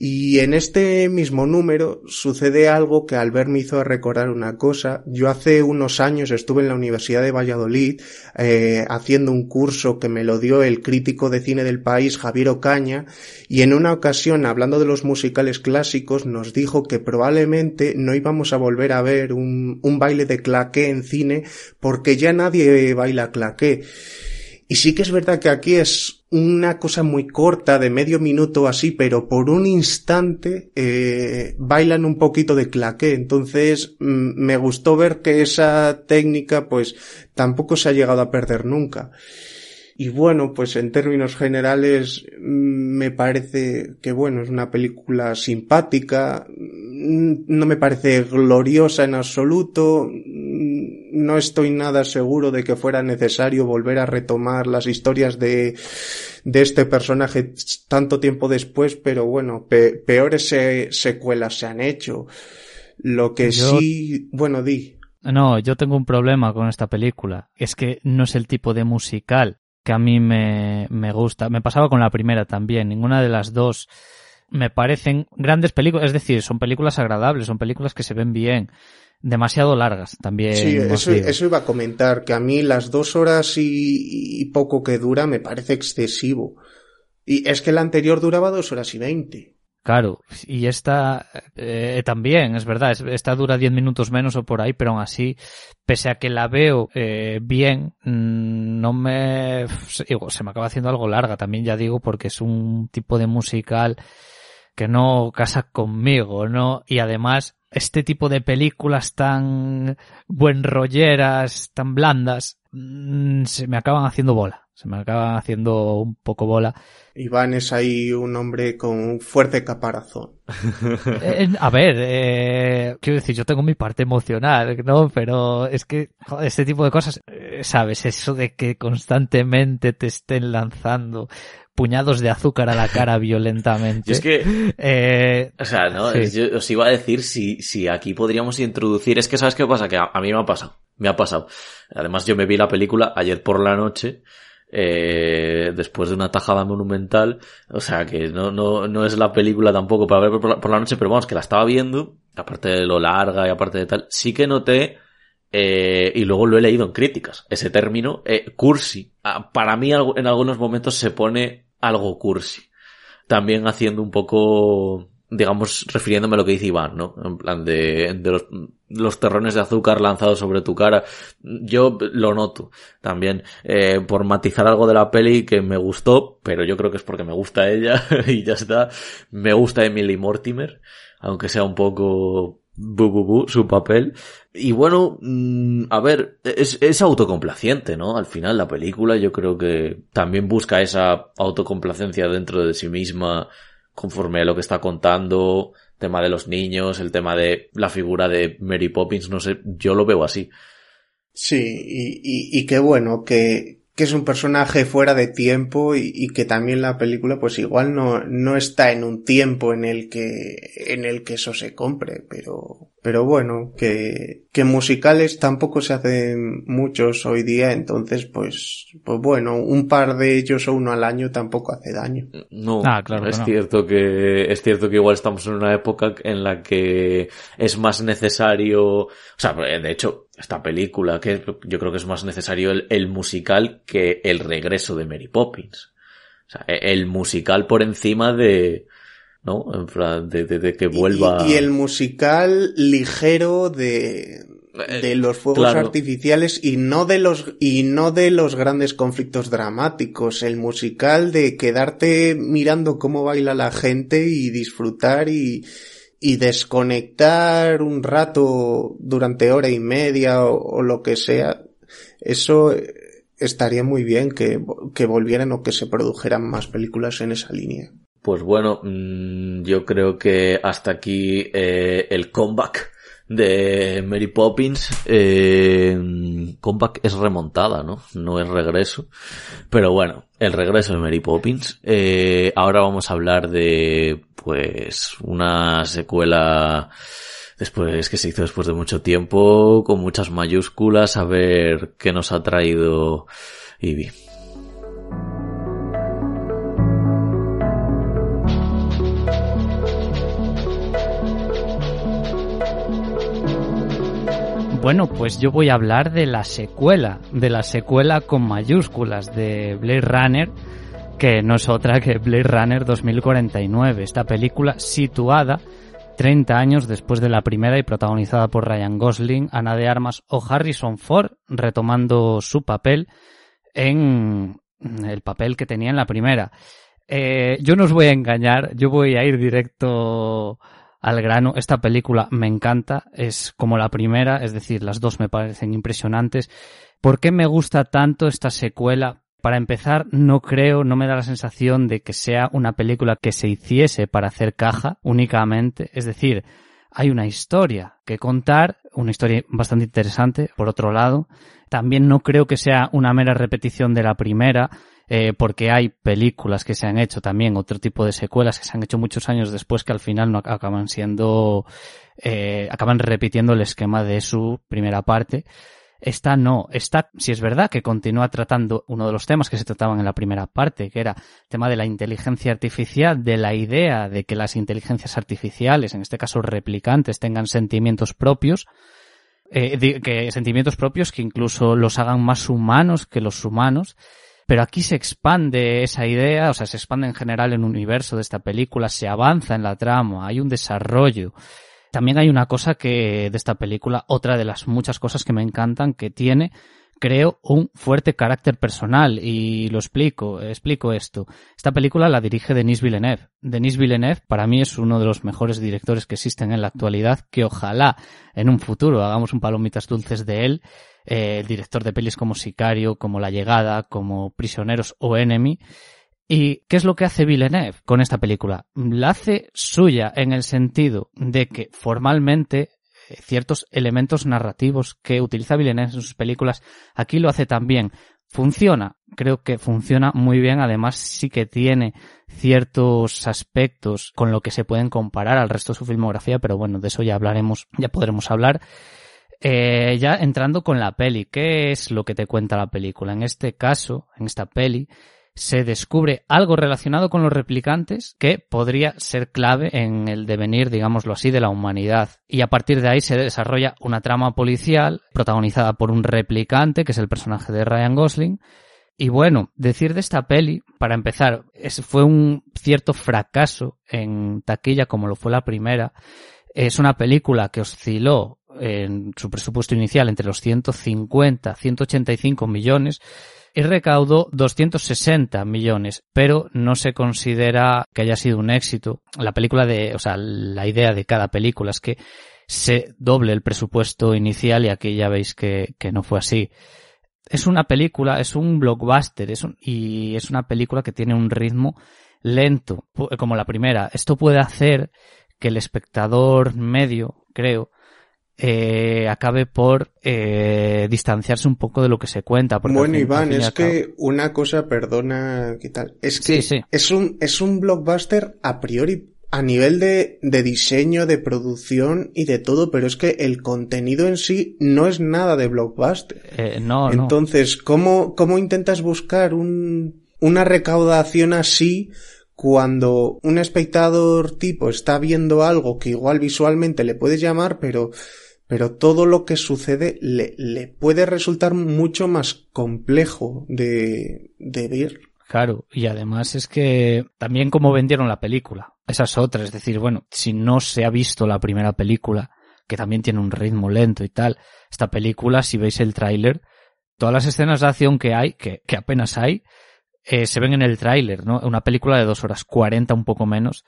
y en este mismo número sucede algo que al ver me hizo recordar una cosa. Yo hace unos años estuve en la Universidad de Valladolid eh, haciendo un curso que me lo dio el crítico de cine del país, Javier Ocaña, y en una ocasión, hablando de los musicales clásicos, nos dijo que probablemente no íbamos a volver a ver un, un baile de claqué en cine porque ya nadie baila claqué. Y sí que es verdad que aquí es una cosa muy corta, de medio minuto así, pero por un instante eh, bailan un poquito de claqué. Entonces mm, me gustó ver que esa técnica pues tampoco se ha llegado a perder nunca. Y bueno, pues en términos generales mm, me parece que bueno, es una película simpática, mm, no me parece gloriosa en absoluto, no estoy nada seguro de que fuera necesario volver a retomar las historias de, de este personaje tanto tiempo después, pero bueno, peores secuelas se han hecho. Lo que sí, bueno, di. No, yo tengo un problema con esta película. Es que no es el tipo de musical que a mí me, me gusta. Me pasaba con la primera también. Ninguna de las dos me parecen grandes películas. Es decir, son películas agradables, son películas que se ven bien. Demasiado largas también. Sí, eso, eso, iba a comentar, que a mí las dos horas y, y, poco que dura me parece excesivo. Y es que la anterior duraba dos horas y veinte. Claro, y esta eh, también, es verdad, esta dura 10 minutos menos o por ahí, pero aún así, pese a que la veo eh, bien, mm, no me... se me acaba haciendo algo larga también, ya digo, porque es un tipo de musical que no casa conmigo, ¿no? Y además, este tipo de películas tan buen rolleras, tan blandas, mm, se me acaban haciendo bola se me acaba haciendo un poco bola. Iván es ahí un hombre con un fuerte caparazón. Eh, a ver, eh, quiero decir, yo tengo mi parte emocional, ¿no? Pero es que este tipo de cosas, eh, ¿sabes? Eso de que constantemente te estén lanzando puñados de azúcar a la cara violentamente. es que, eh, o sea, no, yo os iba a decir si, si aquí podríamos introducir, es que sabes qué pasa, que a, a mí me ha pasado, me ha pasado. Además yo me vi la película ayer por la noche eh, después de una tajada monumental. O sea que no, no, no es la película tampoco para ver por la, noche, pero vamos, que la estaba viendo, aparte de lo larga y aparte de tal, sí que noté, eh, y luego lo he leído en críticas, ese término, eh, cursi. Ah, para mí en algunos momentos se pone algo cursi. También haciendo un poco digamos, refiriéndome a lo que dice Iván, ¿no? En plan de, de los, los, terrones de azúcar lanzados sobre tu cara. Yo lo noto también, eh, por matizar algo de la peli que me gustó, pero yo creo que es porque me gusta ella y ya está. Me gusta Emily Mortimer, aunque sea un poco bu, bu, su papel. Y bueno, mm, a ver, es, es autocomplaciente, ¿no? Al final la película yo creo que también busca esa autocomplacencia dentro de sí misma conforme a lo que está contando, tema de los niños, el tema de la figura de Mary Poppins, no sé, yo lo veo así. Sí, y, y, qué bueno que, que es un personaje fuera de tiempo y, y, que también la película pues igual no, no está en un tiempo en el que, en el que eso se compre, pero, pero bueno, que, que musicales tampoco se hacen muchos hoy día, entonces pues, pues bueno, un par de ellos o uno al año tampoco hace daño. No, ah, claro es cierto que, es cierto que igual estamos en una época en la que es más necesario, o sea, de hecho, esta película, que yo creo que es más necesario el, el musical que el regreso de Mary Poppins. O sea, el musical por encima de, ¿no? En plan, de, que vuelva. Y, el musical ligero de, eh, de los fuegos artificiales y no de los, y no de los grandes conflictos dramáticos. El musical de quedarte mirando cómo baila la gente y disfrutar y, y desconectar un rato durante hora y media o, lo que sea. Eso estaría muy bien que, que volvieran o que se produjeran más películas en esa línea. Pues bueno, mm, yo creo que hasta aquí eh, el comeback de Mary Poppins. Eh, comeback es remontada, ¿no? No es regreso. Pero bueno, el regreso de Mary Poppins. Eh, ahora vamos a hablar de, pues, una secuela después que se hizo después de mucho tiempo, con muchas mayúsculas, a ver qué nos ha traído Ivy. Bueno, pues yo voy a hablar de la secuela, de la secuela con mayúsculas de Blade Runner, que no es otra que Blade Runner 2049, esta película situada 30 años después de la primera y protagonizada por Ryan Gosling, Ana de Armas o Harrison Ford, retomando su papel en el papel que tenía en la primera. Eh, yo no os voy a engañar, yo voy a ir directo al grano. Esta película me encanta, es como la primera, es decir, las dos me parecen impresionantes. ¿Por qué me gusta tanto esta secuela? Para empezar, no creo, no me da la sensación de que sea una película que se hiciese para hacer caja únicamente. Es decir, hay una historia que contar, una historia bastante interesante, por otro lado. También no creo que sea una mera repetición de la primera, eh, porque hay películas que se han hecho también, otro tipo de secuelas que se han hecho muchos años después que al final no acaban siendo, eh, acaban repitiendo el esquema de su primera parte. Esta no, esta, si es verdad que continúa tratando uno de los temas que se trataban en la primera parte, que era el tema de la inteligencia artificial, de la idea de que las inteligencias artificiales, en este caso replicantes, tengan sentimientos propios, eh, que sentimientos propios que incluso los hagan más humanos que los humanos, pero aquí se expande esa idea, o sea, se expande en general el universo de esta película, se avanza en la trama, hay un desarrollo. También hay una cosa que de esta película, otra de las muchas cosas que me encantan que tiene, creo, un fuerte carácter personal y lo explico, explico esto. Esta película la dirige Denis Villeneuve. Denis Villeneuve para mí es uno de los mejores directores que existen en la actualidad, que ojalá en un futuro hagamos un palomitas dulces de él el director de pelis como Sicario, como La Llegada, como Prisioneros o Enemy. ¿Y qué es lo que hace Villeneuve con esta película? La hace suya en el sentido de que formalmente eh, ciertos elementos narrativos que utiliza Villeneuve en sus películas, aquí lo hace también. Funciona, creo que funciona muy bien, además sí que tiene ciertos aspectos con lo que se pueden comparar al resto de su filmografía, pero bueno, de eso ya hablaremos, ya podremos hablar. Eh, ya entrando con la peli, ¿qué es lo que te cuenta la película? En este caso, en esta peli, se descubre algo relacionado con los replicantes que podría ser clave en el devenir, digámoslo así, de la humanidad. Y a partir de ahí se desarrolla una trama policial protagonizada por un replicante, que es el personaje de Ryan Gosling. Y bueno, decir de esta peli, para empezar, fue un cierto fracaso en taquilla como lo fue la primera. Es una película que osciló en su presupuesto inicial entre los 150 185 millones y recaudó 260 millones, pero no se considera que haya sido un éxito. La película de, o sea, la idea de cada película es que se doble el presupuesto inicial y aquí ya veis que, que no fue así. Es una película, es un blockbuster es y es una película que tiene un ritmo lento, como la primera. Esto puede hacer que el espectador medio, creo, eh, acabe por eh, distanciarse un poco de lo que se cuenta. Bueno, Iván, es que una cosa, perdona, ¿qué tal? Es que es un es un blockbuster a priori a nivel de, de diseño, de producción y de todo, pero es que el contenido en sí no es nada de blockbuster. Eh, no, Entonces, ¿cómo, ¿cómo intentas buscar un, una recaudación así cuando un espectador tipo está viendo algo que igual visualmente le puede llamar, pero, pero todo lo que sucede le, le puede resultar mucho más complejo de, de ver. Claro, y además es que también como vendieron la película, esa es otra, es decir, bueno, si no se ha visto la primera película, que también tiene un ritmo lento y tal, esta película, si veis el tráiler, todas las escenas de acción que hay, que, que apenas hay, eh, se ven en el tráiler, ¿no? Una película de dos horas cuarenta, un poco menos.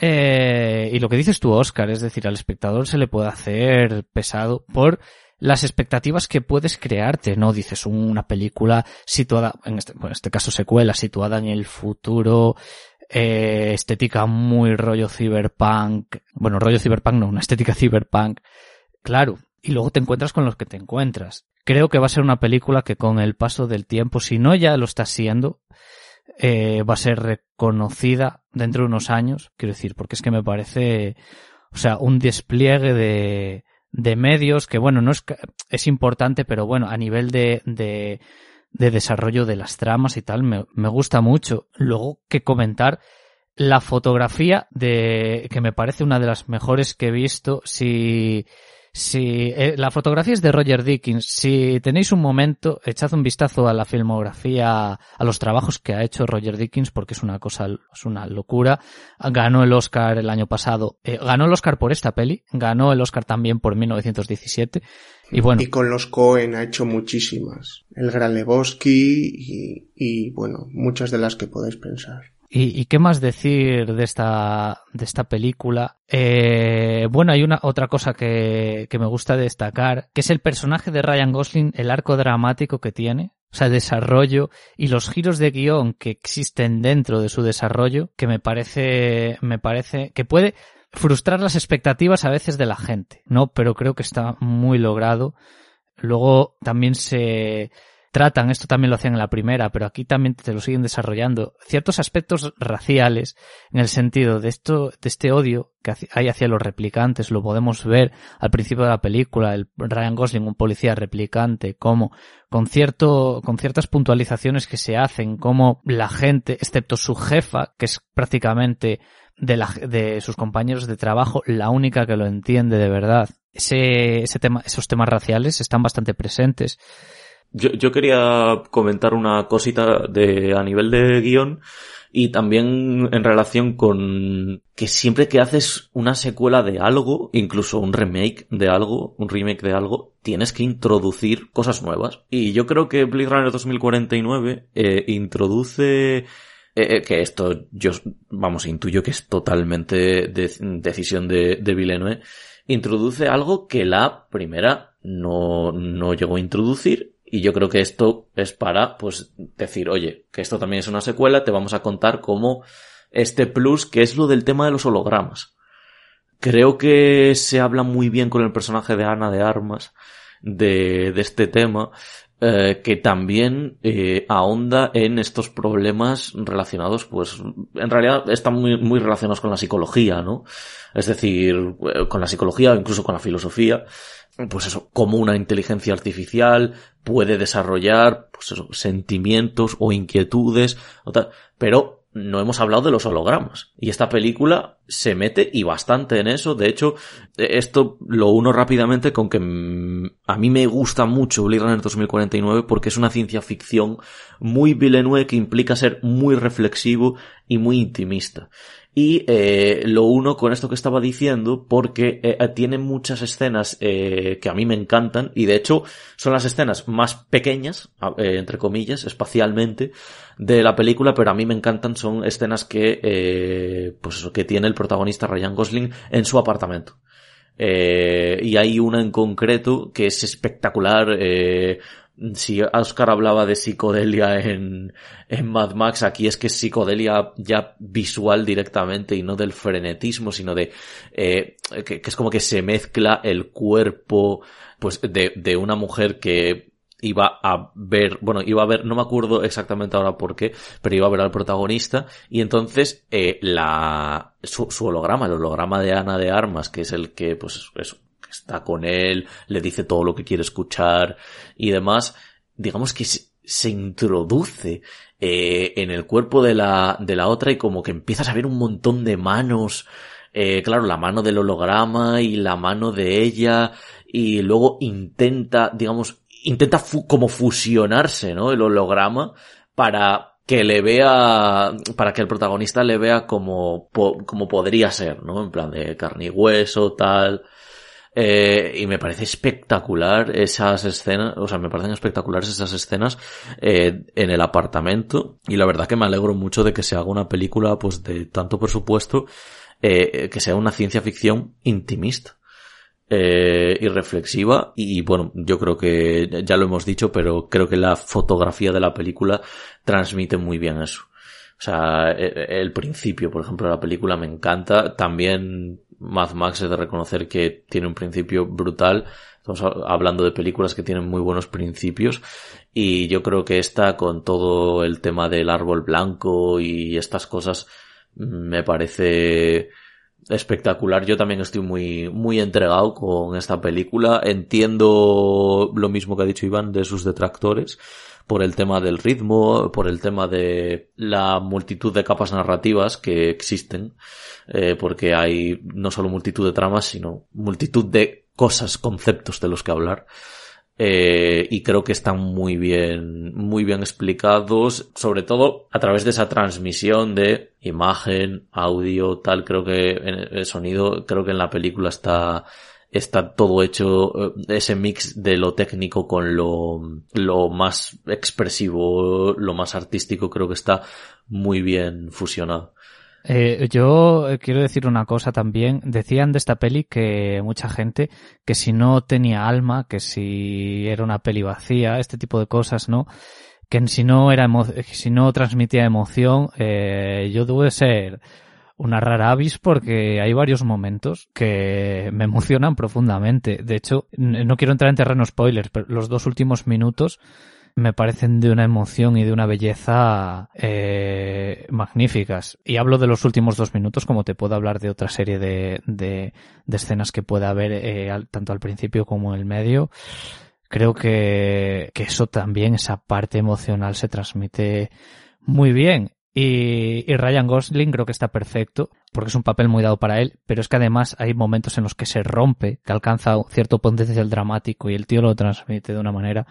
Eh, y lo que dices tú, Oscar, es decir, al espectador se le puede hacer pesado por las expectativas que puedes crearte, ¿no? Dices una película situada, en este, en este caso secuela, situada en el futuro, eh, estética muy rollo cyberpunk, bueno, rollo cyberpunk no, una estética cyberpunk, claro, y luego te encuentras con los que te encuentras. Creo que va a ser una película que con el paso del tiempo, si no ya lo está siendo, eh, va a ser reconocida dentro de unos años, quiero decir, porque es que me parece, o sea, un despliegue de, de medios que, bueno, no es, es importante, pero bueno, a nivel de, de, de desarrollo de las tramas y tal, me, me gusta mucho. Luego que comentar la fotografía de, que me parece una de las mejores que he visto, si, si eh, la fotografía es de Roger Dickens, si tenéis un momento, echad un vistazo a la filmografía, a los trabajos que ha hecho Roger Dickens, porque es una cosa, es una locura. Ganó el Oscar el año pasado, eh, ganó el Oscar por esta peli, ganó el Oscar también por 1917. Y bueno. Y con los Cohen ha hecho muchísimas. El Gran Lebowski y, y bueno, muchas de las que podéis pensar. ¿Y, ¿Y, qué más decir de esta, de esta película? Eh, bueno, hay una otra cosa que, que me gusta destacar, que es el personaje de Ryan Gosling, el arco dramático que tiene, o sea, desarrollo y los giros de guion que existen dentro de su desarrollo, que me parece, me parece que puede frustrar las expectativas a veces de la gente, ¿no? Pero creo que está muy logrado. Luego también se, tratan, esto también lo hacían en la primera, pero aquí también te lo siguen desarrollando, ciertos aspectos raciales, en el sentido de esto, de este odio que hay hacia los replicantes, lo podemos ver al principio de la película, el Ryan Gosling, un policía replicante, como con cierto, con ciertas puntualizaciones que se hacen, como la gente, excepto su jefa, que es prácticamente de, la, de sus compañeros de trabajo, la única que lo entiende de verdad. Ese, ese tema, esos temas raciales están bastante presentes. Yo, yo quería comentar una cosita de, a nivel de guion y también en relación con que siempre que haces una secuela de algo, incluso un remake de algo, un remake de algo, tienes que introducir cosas nuevas. Y yo creo que Blade Runner 2049 eh, introduce eh, que esto yo, vamos, intuyo que es totalmente de, decisión de, de Villeneuve, introduce algo que la primera no, no llegó a introducir y yo creo que esto es para, pues, decir, oye, que esto también es una secuela, te vamos a contar cómo este plus, que es lo del tema de los hologramas. Creo que se habla muy bien con el personaje de Ana de Armas de, de este tema, eh, que también eh, ahonda en estos problemas relacionados, pues, en realidad están muy, muy relacionados con la psicología, ¿no? Es decir, eh, con la psicología o incluso con la filosofía pues eso, como una inteligencia artificial puede desarrollar pues eso, sentimientos o inquietudes, pero no hemos hablado de los hologramas. Y esta película se mete y bastante en eso. De hecho, esto lo uno rápidamente con que a mí me gusta mucho Blade Runner 2049 porque es una ciencia ficción muy Villeneuve que implica ser muy reflexivo y muy intimista. Y eh, lo uno con esto que estaba diciendo porque eh, tiene muchas escenas eh, que a mí me encantan y de hecho son las escenas más pequeñas, eh, entre comillas, espacialmente, de la película, pero a mí me encantan son escenas que, eh, pues que tiene el protagonista Ryan Gosling en su apartamento. Eh, y hay una en concreto que es espectacular, eh, si Oscar hablaba de psicodelia en, en Mad Max, aquí es que es psicodelia ya visual directamente y no del frenetismo, sino de eh, que, es como que se mezcla el cuerpo pues de, de una mujer que iba a ver, bueno, iba a ver, no me acuerdo exactamente ahora por qué, pero iba a ver al protagonista y entonces eh, la su, holograma, el holograma de Ana de Armas, que es el que pues eso, está con él, le dice todo lo que quiere escuchar y demás, digamos que se, introduce eh, en el cuerpo de la, de la otra y como que empiezas a ver un montón de manos, eh, claro, la mano del holograma y la mano de ella y luego intenta, digamos, intenta como fusionarse, ¿no? El holograma para que le vea, para que el protagonista le vea como, como podría ser, ¿no? En plan de carne y hueso, tal. Eh, y me parece espectacular esas escenas, o sea, me parecen espectaculares esas escenas eh, en el apartamento. Y la verdad que me alegro mucho de que se haga una película, pues, de tanto presupuesto, eh, que sea una ciencia ficción intimista eh, y reflexiva y bueno, yo creo que ya lo hemos dicho, pero creo que la fotografía de la película transmite muy bien eso. O sea, e, e, el principio, por ejemplo, de la película me encanta. También Mad Max es de reconocer que tiene un principio brutal. Estamos hablando de películas que tienen muy buenos principios. Y yo creo que esta, con todo el tema del árbol blanco y estas cosas, me parece espectacular. Yo también estoy muy, muy entregado con esta película. Entiendo lo mismo que ha dicho Iván de sus detractores por el tema del ritmo, por el tema de la multitud de capas narrativas que existen, eh, porque hay no solo multitud de tramas, sino multitud de cosas, conceptos de los que hablar. Eh, y creo que están muy bien, muy bien explicados, sobre todo a través de esa transmisión de imagen, audio, tal, creo que el sonido, creo que en la película está, está todo hecho, eh, ese mix de lo técnico con lo, lo más expresivo, lo más artístico, creo que está muy bien fusionado. Eh, yo eh, quiero decir una cosa también. Decían de esta peli que mucha gente que si no tenía alma, que si era una peli vacía, este tipo de cosas, ¿no? Que si no era si no transmitía emoción, yo debo de ser una rara avis porque hay varios momentos que me emocionan profundamente. De hecho, no quiero entrar en terreno spoilers, pero los dos últimos minutos me parecen de una emoción y de una belleza eh, magníficas. Y hablo de los últimos dos minutos como te puedo hablar de otra serie de, de, de escenas que pueda haber eh, tanto al principio como en el medio. Creo que, que eso también, esa parte emocional se transmite muy bien. Y, y, Ryan Gosling creo que está perfecto, porque es un papel muy dado para él, pero es que además hay momentos en los que se rompe, que alcanza cierto potencial dramático y el tío lo transmite de una manera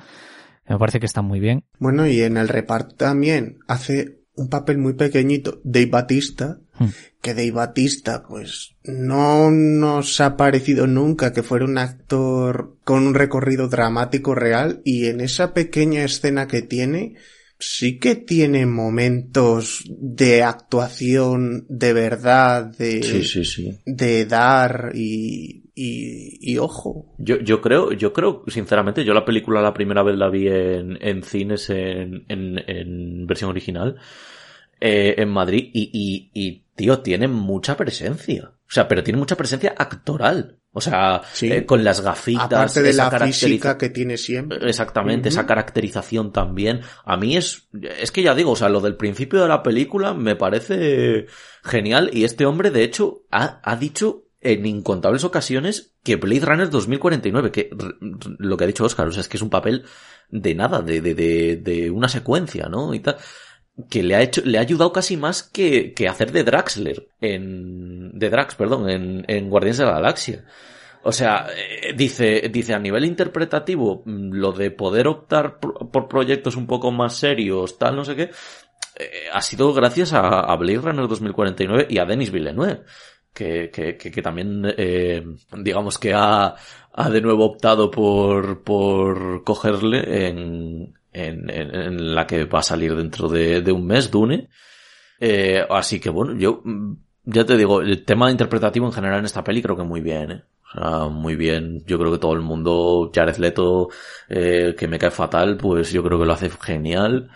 me parece que está muy bien. Bueno, y en el reparto también hace un papel muy pequeñito Dave Batista, hmm. que Dave Batista, pues, no nos ha parecido nunca que fuera un actor con un recorrido dramático real, y en esa pequeña escena que tiene, sí que tiene momentos de actuación de verdad, de, sí, sí, sí. de dar y, y, y, ojo. Yo, yo creo, yo creo, sinceramente, yo la película la primera vez la vi en, en cines en, en, en versión original eh, en Madrid y, y, y, tío, tiene mucha presencia. O sea, pero tiene mucha presencia actoral. O sea, sí. eh, con las gafitas. Aparte de la física que tiene siempre. Exactamente, uh -huh. esa caracterización también. A mí es, es que ya digo, o sea, lo del principio de la película me parece genial y este hombre, de hecho, ha, ha dicho en incontables ocasiones que Blade Runner 2049, que lo que ha dicho Oscar, o sea, es que es un papel de nada, de, de, de, de una secuencia, ¿no? Y tal que le ha hecho, le ha ayudado casi más que, que hacer de Draxler en, de Drax, perdón, en, en Guardianes de la Galaxia. O sea, eh, dice, dice a nivel interpretativo, mm, lo de poder optar por, proyectos un poco más serios, tal, no sé qué, eh, ha sido gracias a, a, Blade Runner 2049 y a Denis Villeneuve. Que, que, que, que también, eh, digamos que ha, ha de nuevo optado por, por cogerle en, en, en, la que va a salir dentro de, de un mes, Dune. Eh, así que bueno, yo ya te digo, el tema interpretativo en general en esta peli creo que muy bien, ¿eh? O sea, muy bien. Yo creo que todo el mundo, Jared Leto, eh, que me cae fatal, pues yo creo que lo hace genial.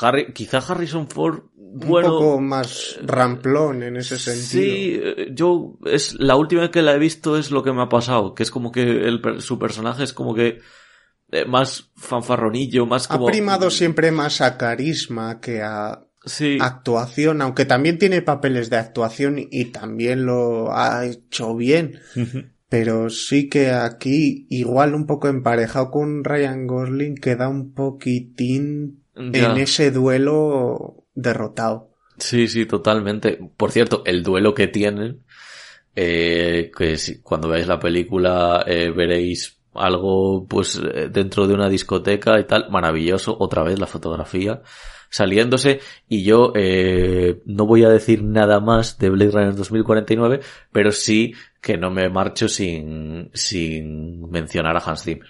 Harry, quizá Harrison Ford, bueno. Un poco más ramplón en ese sentido. Sí, yo, es, la última vez que la he visto es lo que me ha pasado, que es como que el, su personaje es como que, eh, más fanfarronillo, más como... Ha primado siempre más a carisma que a actuación, aunque también tiene papeles de actuación y también lo ha hecho bien. Pero sí que aquí, igual un poco emparejado con Ryan Gosling, queda un poquitín en ese duelo derrotado. Sí, sí, totalmente. Por cierto, el duelo que tienen, eh, que cuando veáis la película eh, veréis algo pues eh, dentro de una discoteca y tal, maravilloso, otra vez la fotografía saliéndose y yo eh, no voy a decir nada más de Blade Runner 2049, pero sí que no me marcho sin, sin mencionar a Hans Zimmer.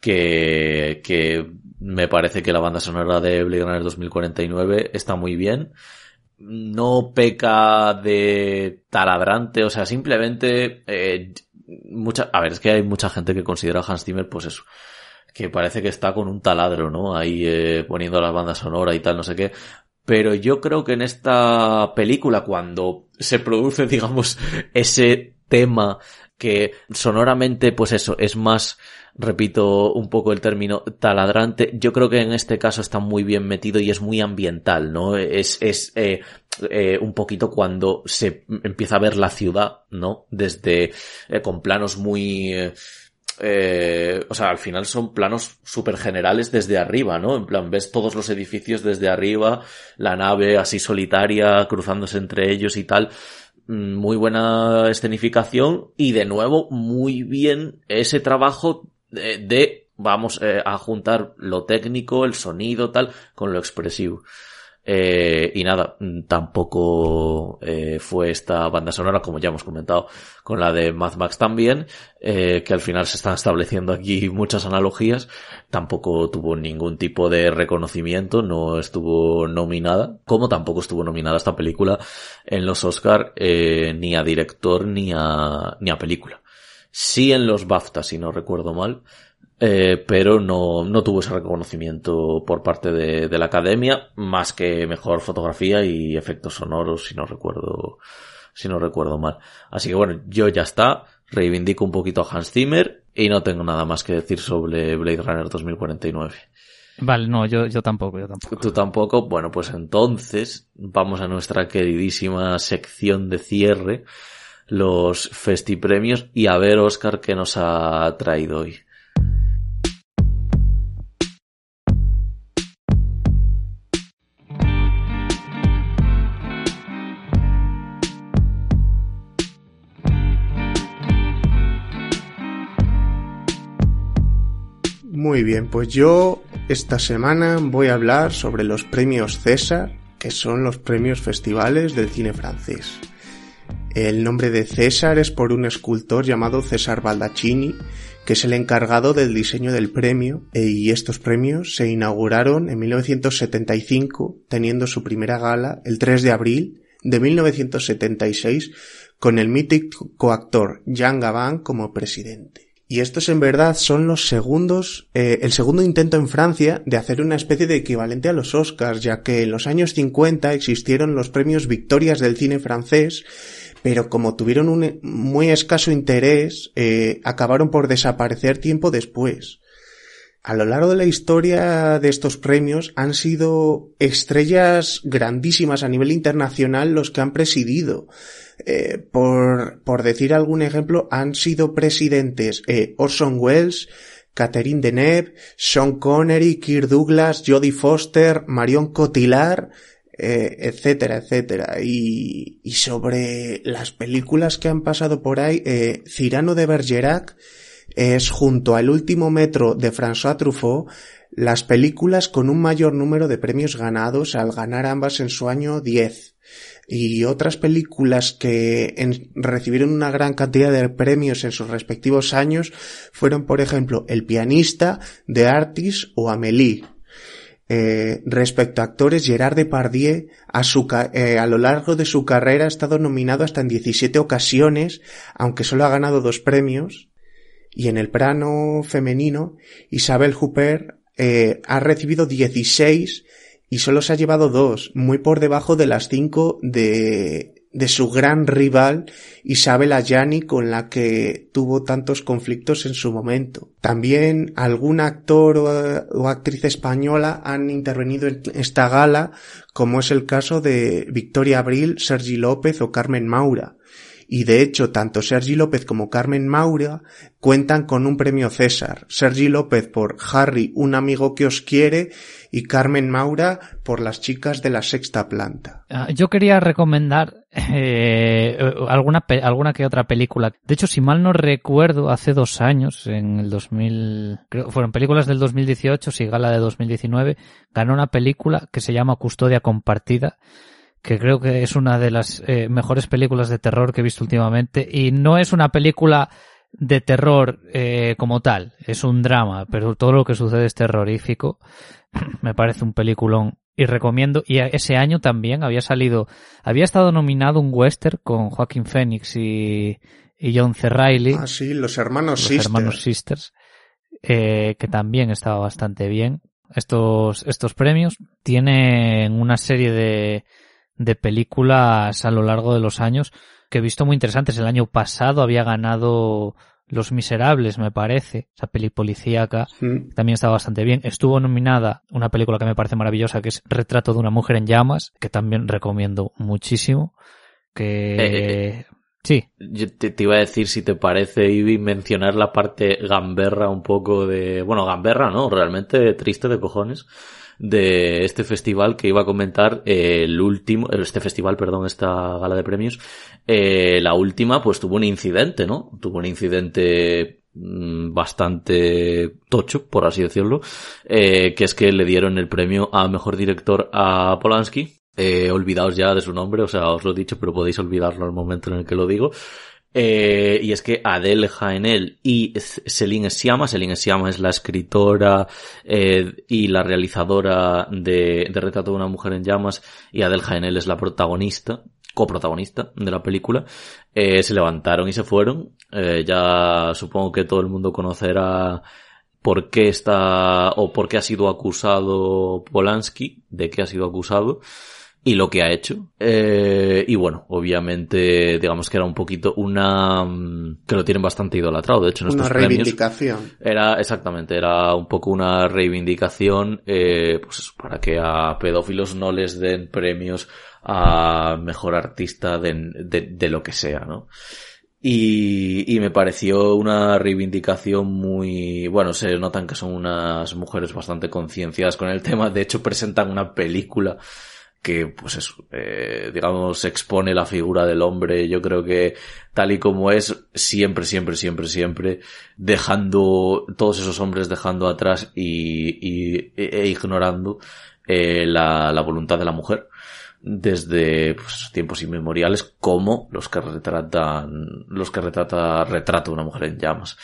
Que, que me parece que la banda sonora de Blade Runner 2049 está muy bien. No peca de taladrante, o sea, simplemente eh, mucha, a ver, es que hay mucha gente que considera a Hans Zimmer, pues eso, que parece que está con un taladro, ¿no? Ahí eh, poniendo la banda sonora y tal, no sé qué. Pero yo creo que en esta película, cuando se produce, digamos, ese tema que sonoramente, pues eso, es más, repito un poco el término taladrante, yo creo que en este caso está muy bien metido y es muy ambiental, ¿no? Es, es eh, eh, un poquito cuando se empieza a ver la ciudad, ¿no? Desde, eh, con planos muy, eh, o sea, al final son planos súper generales desde arriba, ¿no? En plan, ves todos los edificios desde arriba, la nave así solitaria, cruzándose entre ellos y tal. Mm, muy buena escenificación y de nuevo muy bien ese trabajo de, vamos eh, a juntar lo técnico, el sonido, tal, con lo expresivo. Eh, y nada, mm, tampoco eh, fue esta banda sonora, como ya hemos comentado, con la de Mad Max también, eh, que al final se están estableciendo aquí muchas analogías. Tampoco tuvo ningún tipo de reconocimiento, no estuvo nominada, como tampoco estuvo nominada esta película en los Oscar, ni a director ni a, ni a película. Sí en los BAFTA, si no recuerdo mal, eh, pero no, no tuvo ese reconocimiento por parte de, de, la academia, más que mejor fotografía y efectos sonoros, si no recuerdo, si no recuerdo mal. Así que bueno, yo ya está, reivindico un poquito a Hans Zimmer y no tengo nada más que decir sobre Blade Runner 2049. Vale, no, yo, yo tampoco, yo tampoco. Tú tampoco. Bueno, pues entonces vamos a nuestra queridísima sección de cierre, los festipremios, y a ver, Oscar, qué nos ha traído hoy. Muy bien, pues yo esta semana voy a hablar sobre los premios César, que son los premios festivales del cine francés. El nombre de César es por un escultor llamado César Baldacchini, que es el encargado del diseño del premio, e, y estos premios se inauguraron en 1975, teniendo su primera gala el 3 de abril de 1976, con el mítico actor Jean Gabin como presidente. Y estos en verdad son los segundos, eh, el segundo intento en Francia de hacer una especie de equivalente a los Oscars, ya que en los años 50 existieron los premios Victorias del cine francés, pero como tuvieron un muy escaso interés, eh, acabaron por desaparecer tiempo después. A lo largo de la historia de estos premios han sido estrellas grandísimas a nivel internacional los que han presidido. Eh, por, por decir algún ejemplo, han sido presidentes eh, Orson Welles, Catherine Deneuve, Sean Connery, Kirk Douglas, Jodie Foster, Marion Cotillard, eh, etcétera, etcétera. Y, y, sobre las películas que han pasado por ahí, eh, Cirano de Bergerac es junto al último metro de François Truffaut las películas con un mayor número de premios ganados al ganar ambas en su año 10 y otras películas que recibieron una gran cantidad de premios en sus respectivos años fueron, por ejemplo, El pianista, The Artist o Amélie. Eh, respecto a actores, Gerard Depardieu a, su, eh, a lo largo de su carrera ha estado nominado hasta en 17 ocasiones, aunque solo ha ganado dos premios. Y en el plano femenino, Isabel Huppert eh, ha recibido 16 y solo se ha llevado dos, muy por debajo de las cinco de, de su gran rival Isabel Ayani con la que tuvo tantos conflictos en su momento. También algún actor o, actriz española han intervenido en esta gala como es el caso de Victoria Abril, Sergi López o Carmen Maura y de hecho tanto Sergi López como Carmen Maura cuentan con un premio César. Sergi López por Harry, un amigo que os quiere y Carmen Maura por las chicas de la sexta planta. Ah, yo quería recomendar eh, alguna, alguna que otra película. De hecho, si mal no recuerdo, hace dos años, en el 2000, creo, fueron películas del 2018, si gala de 2019, ganó una película que se llama Custodia Compartida que creo que es una de las eh, mejores películas de terror que he visto últimamente y no es una película de terror eh, como tal, es un drama, pero todo lo que sucede es terrorífico. Me parece un peliculón y recomiendo. Y ese año también había salido, había estado nominado un western con Joaquín Phoenix y, y John C. Reilly. Ah, sí, los hermanos los Sisters. hermanos Sisters, eh, que también estaba bastante bien. Estos, estos premios tienen una serie de, de películas a lo largo de los años que he visto muy interesantes. El año pasado había ganado Los Miserables, me parece, esa peli policíaca, también estaba bastante bien. Estuvo nominada una película que me parece maravillosa, que es Retrato de una mujer en llamas, que también recomiendo muchísimo. Que... Eh, Sí, Yo te, te iba a decir, si te parece, Ivy, mencionar la parte gamberra un poco de... Bueno, gamberra, ¿no? Realmente triste de cojones de este festival que iba a comentar eh, el último, este festival, perdón, esta gala de premios, eh, la última pues tuvo un incidente, ¿no? Tuvo un incidente mm, bastante tocho, por así decirlo, eh, que es que le dieron el premio a mejor director a Polanski. Eh, olvidaos ya de su nombre, o sea, os lo he dicho, pero podéis olvidarlo al momento en el que lo digo. Eh, y es que Adele Haenel y Celine Sciamma, Celine Sciamma es la escritora eh, y la realizadora de, de Retrato de una mujer en llamas y Adele Haenel es la protagonista, coprotagonista de la película, eh, se levantaron y se fueron. Eh, ya supongo que todo el mundo conocerá por qué está o por qué ha sido acusado Polanski, de qué ha sido acusado y lo que ha hecho. Eh, y bueno, obviamente, digamos que era un poquito una... mm, que lo tienen bastante idolatrado, de hecho, en Una estos premios. reivindicación. Era, exactamente, era un poco una reivindicación, eh, pues eso, para que a pedófilos no les den premios a mejor artista de, de, de lo que sea, ¿no? Y, y me pareció una reivindicación muy, bueno, se notan que son unas mujeres bastante concienciadas con el tema, de hecho presentan una película que pues eso, eh, digamos, expone la figura del hombre, yo creo que tal y como es, siempre, siempre, siempre, siempre, dejando, todos esos hombres dejando atrás y, y e ignorando eh, la, la voluntad de la mujer desde pues, tiempos inmemoriales como los que retratan los que retrata retrato una mujer en llamas.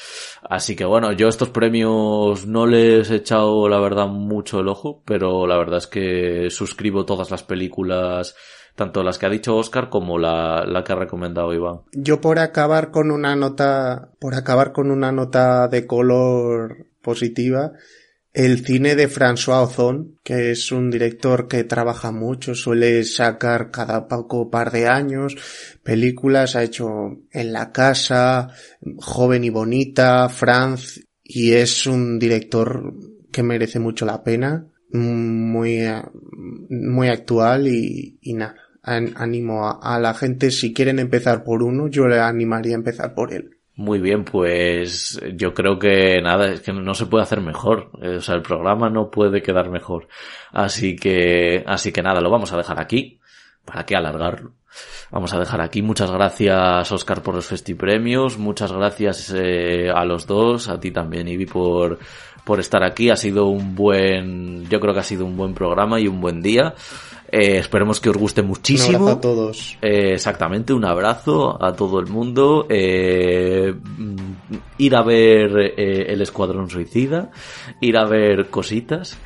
Así que bueno yo estos premios no les he echado la verdad mucho el ojo pero la verdad es que suscribo todas las películas tanto las que ha dicho Oscar como la, la que ha recomendado Iván. Yo por acabar con una nota, por acabar con una nota de color positiva, el cine de François Ozon, que es un director que trabaja mucho, suele sacar cada poco par de años películas, ha hecho En la casa, Joven y bonita, Franz, y es un director que merece mucho la pena, muy, muy actual y, nada. Animo a, a la gente, si quieren empezar por uno, yo le animaría a empezar por él. Muy bien, pues yo creo que nada, es que no se puede hacer mejor. Eh, O sea, el programa no puede quedar mejor. Así que, así que nada, lo vamos a dejar aquí. ¿Para qué alargarlo? Vamos a dejar aquí. Muchas gracias, Oscar, por los festipremios. Muchas gracias eh, a los dos, a ti también, Ibi, por, por estar aquí. Ha sido un buen, yo creo que ha sido un buen programa y un buen día. Eh, esperemos que os guste Un muchísimo. abrazo a todos. Eh, exactamente, un abrazo a todo el mundo. Eh, mm, ir a ver El Escuadrón Suicida, ir a ver cositas.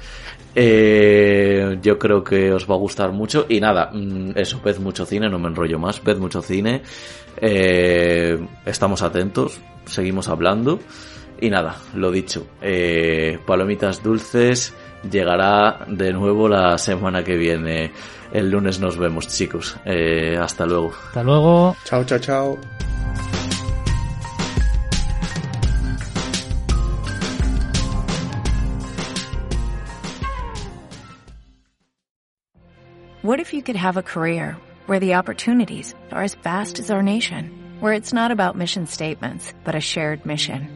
Yo creo que os va a gustar mucho. Y nada, mm, eso, ved mucho cine, no me enrollo más, ved mucho cine. Estamos atentos, seguimos hablando. Y nada, lo dicho, palomitas dulces, llegará de nuevo la semana que viene. El lunes nos vemos, chicos. Eh, hasta luego. Hasta luego. Chao, chao, chao. What if you could have a career where the opportunities are as vast as our nation, where it's not about mission statements, but a shared mission?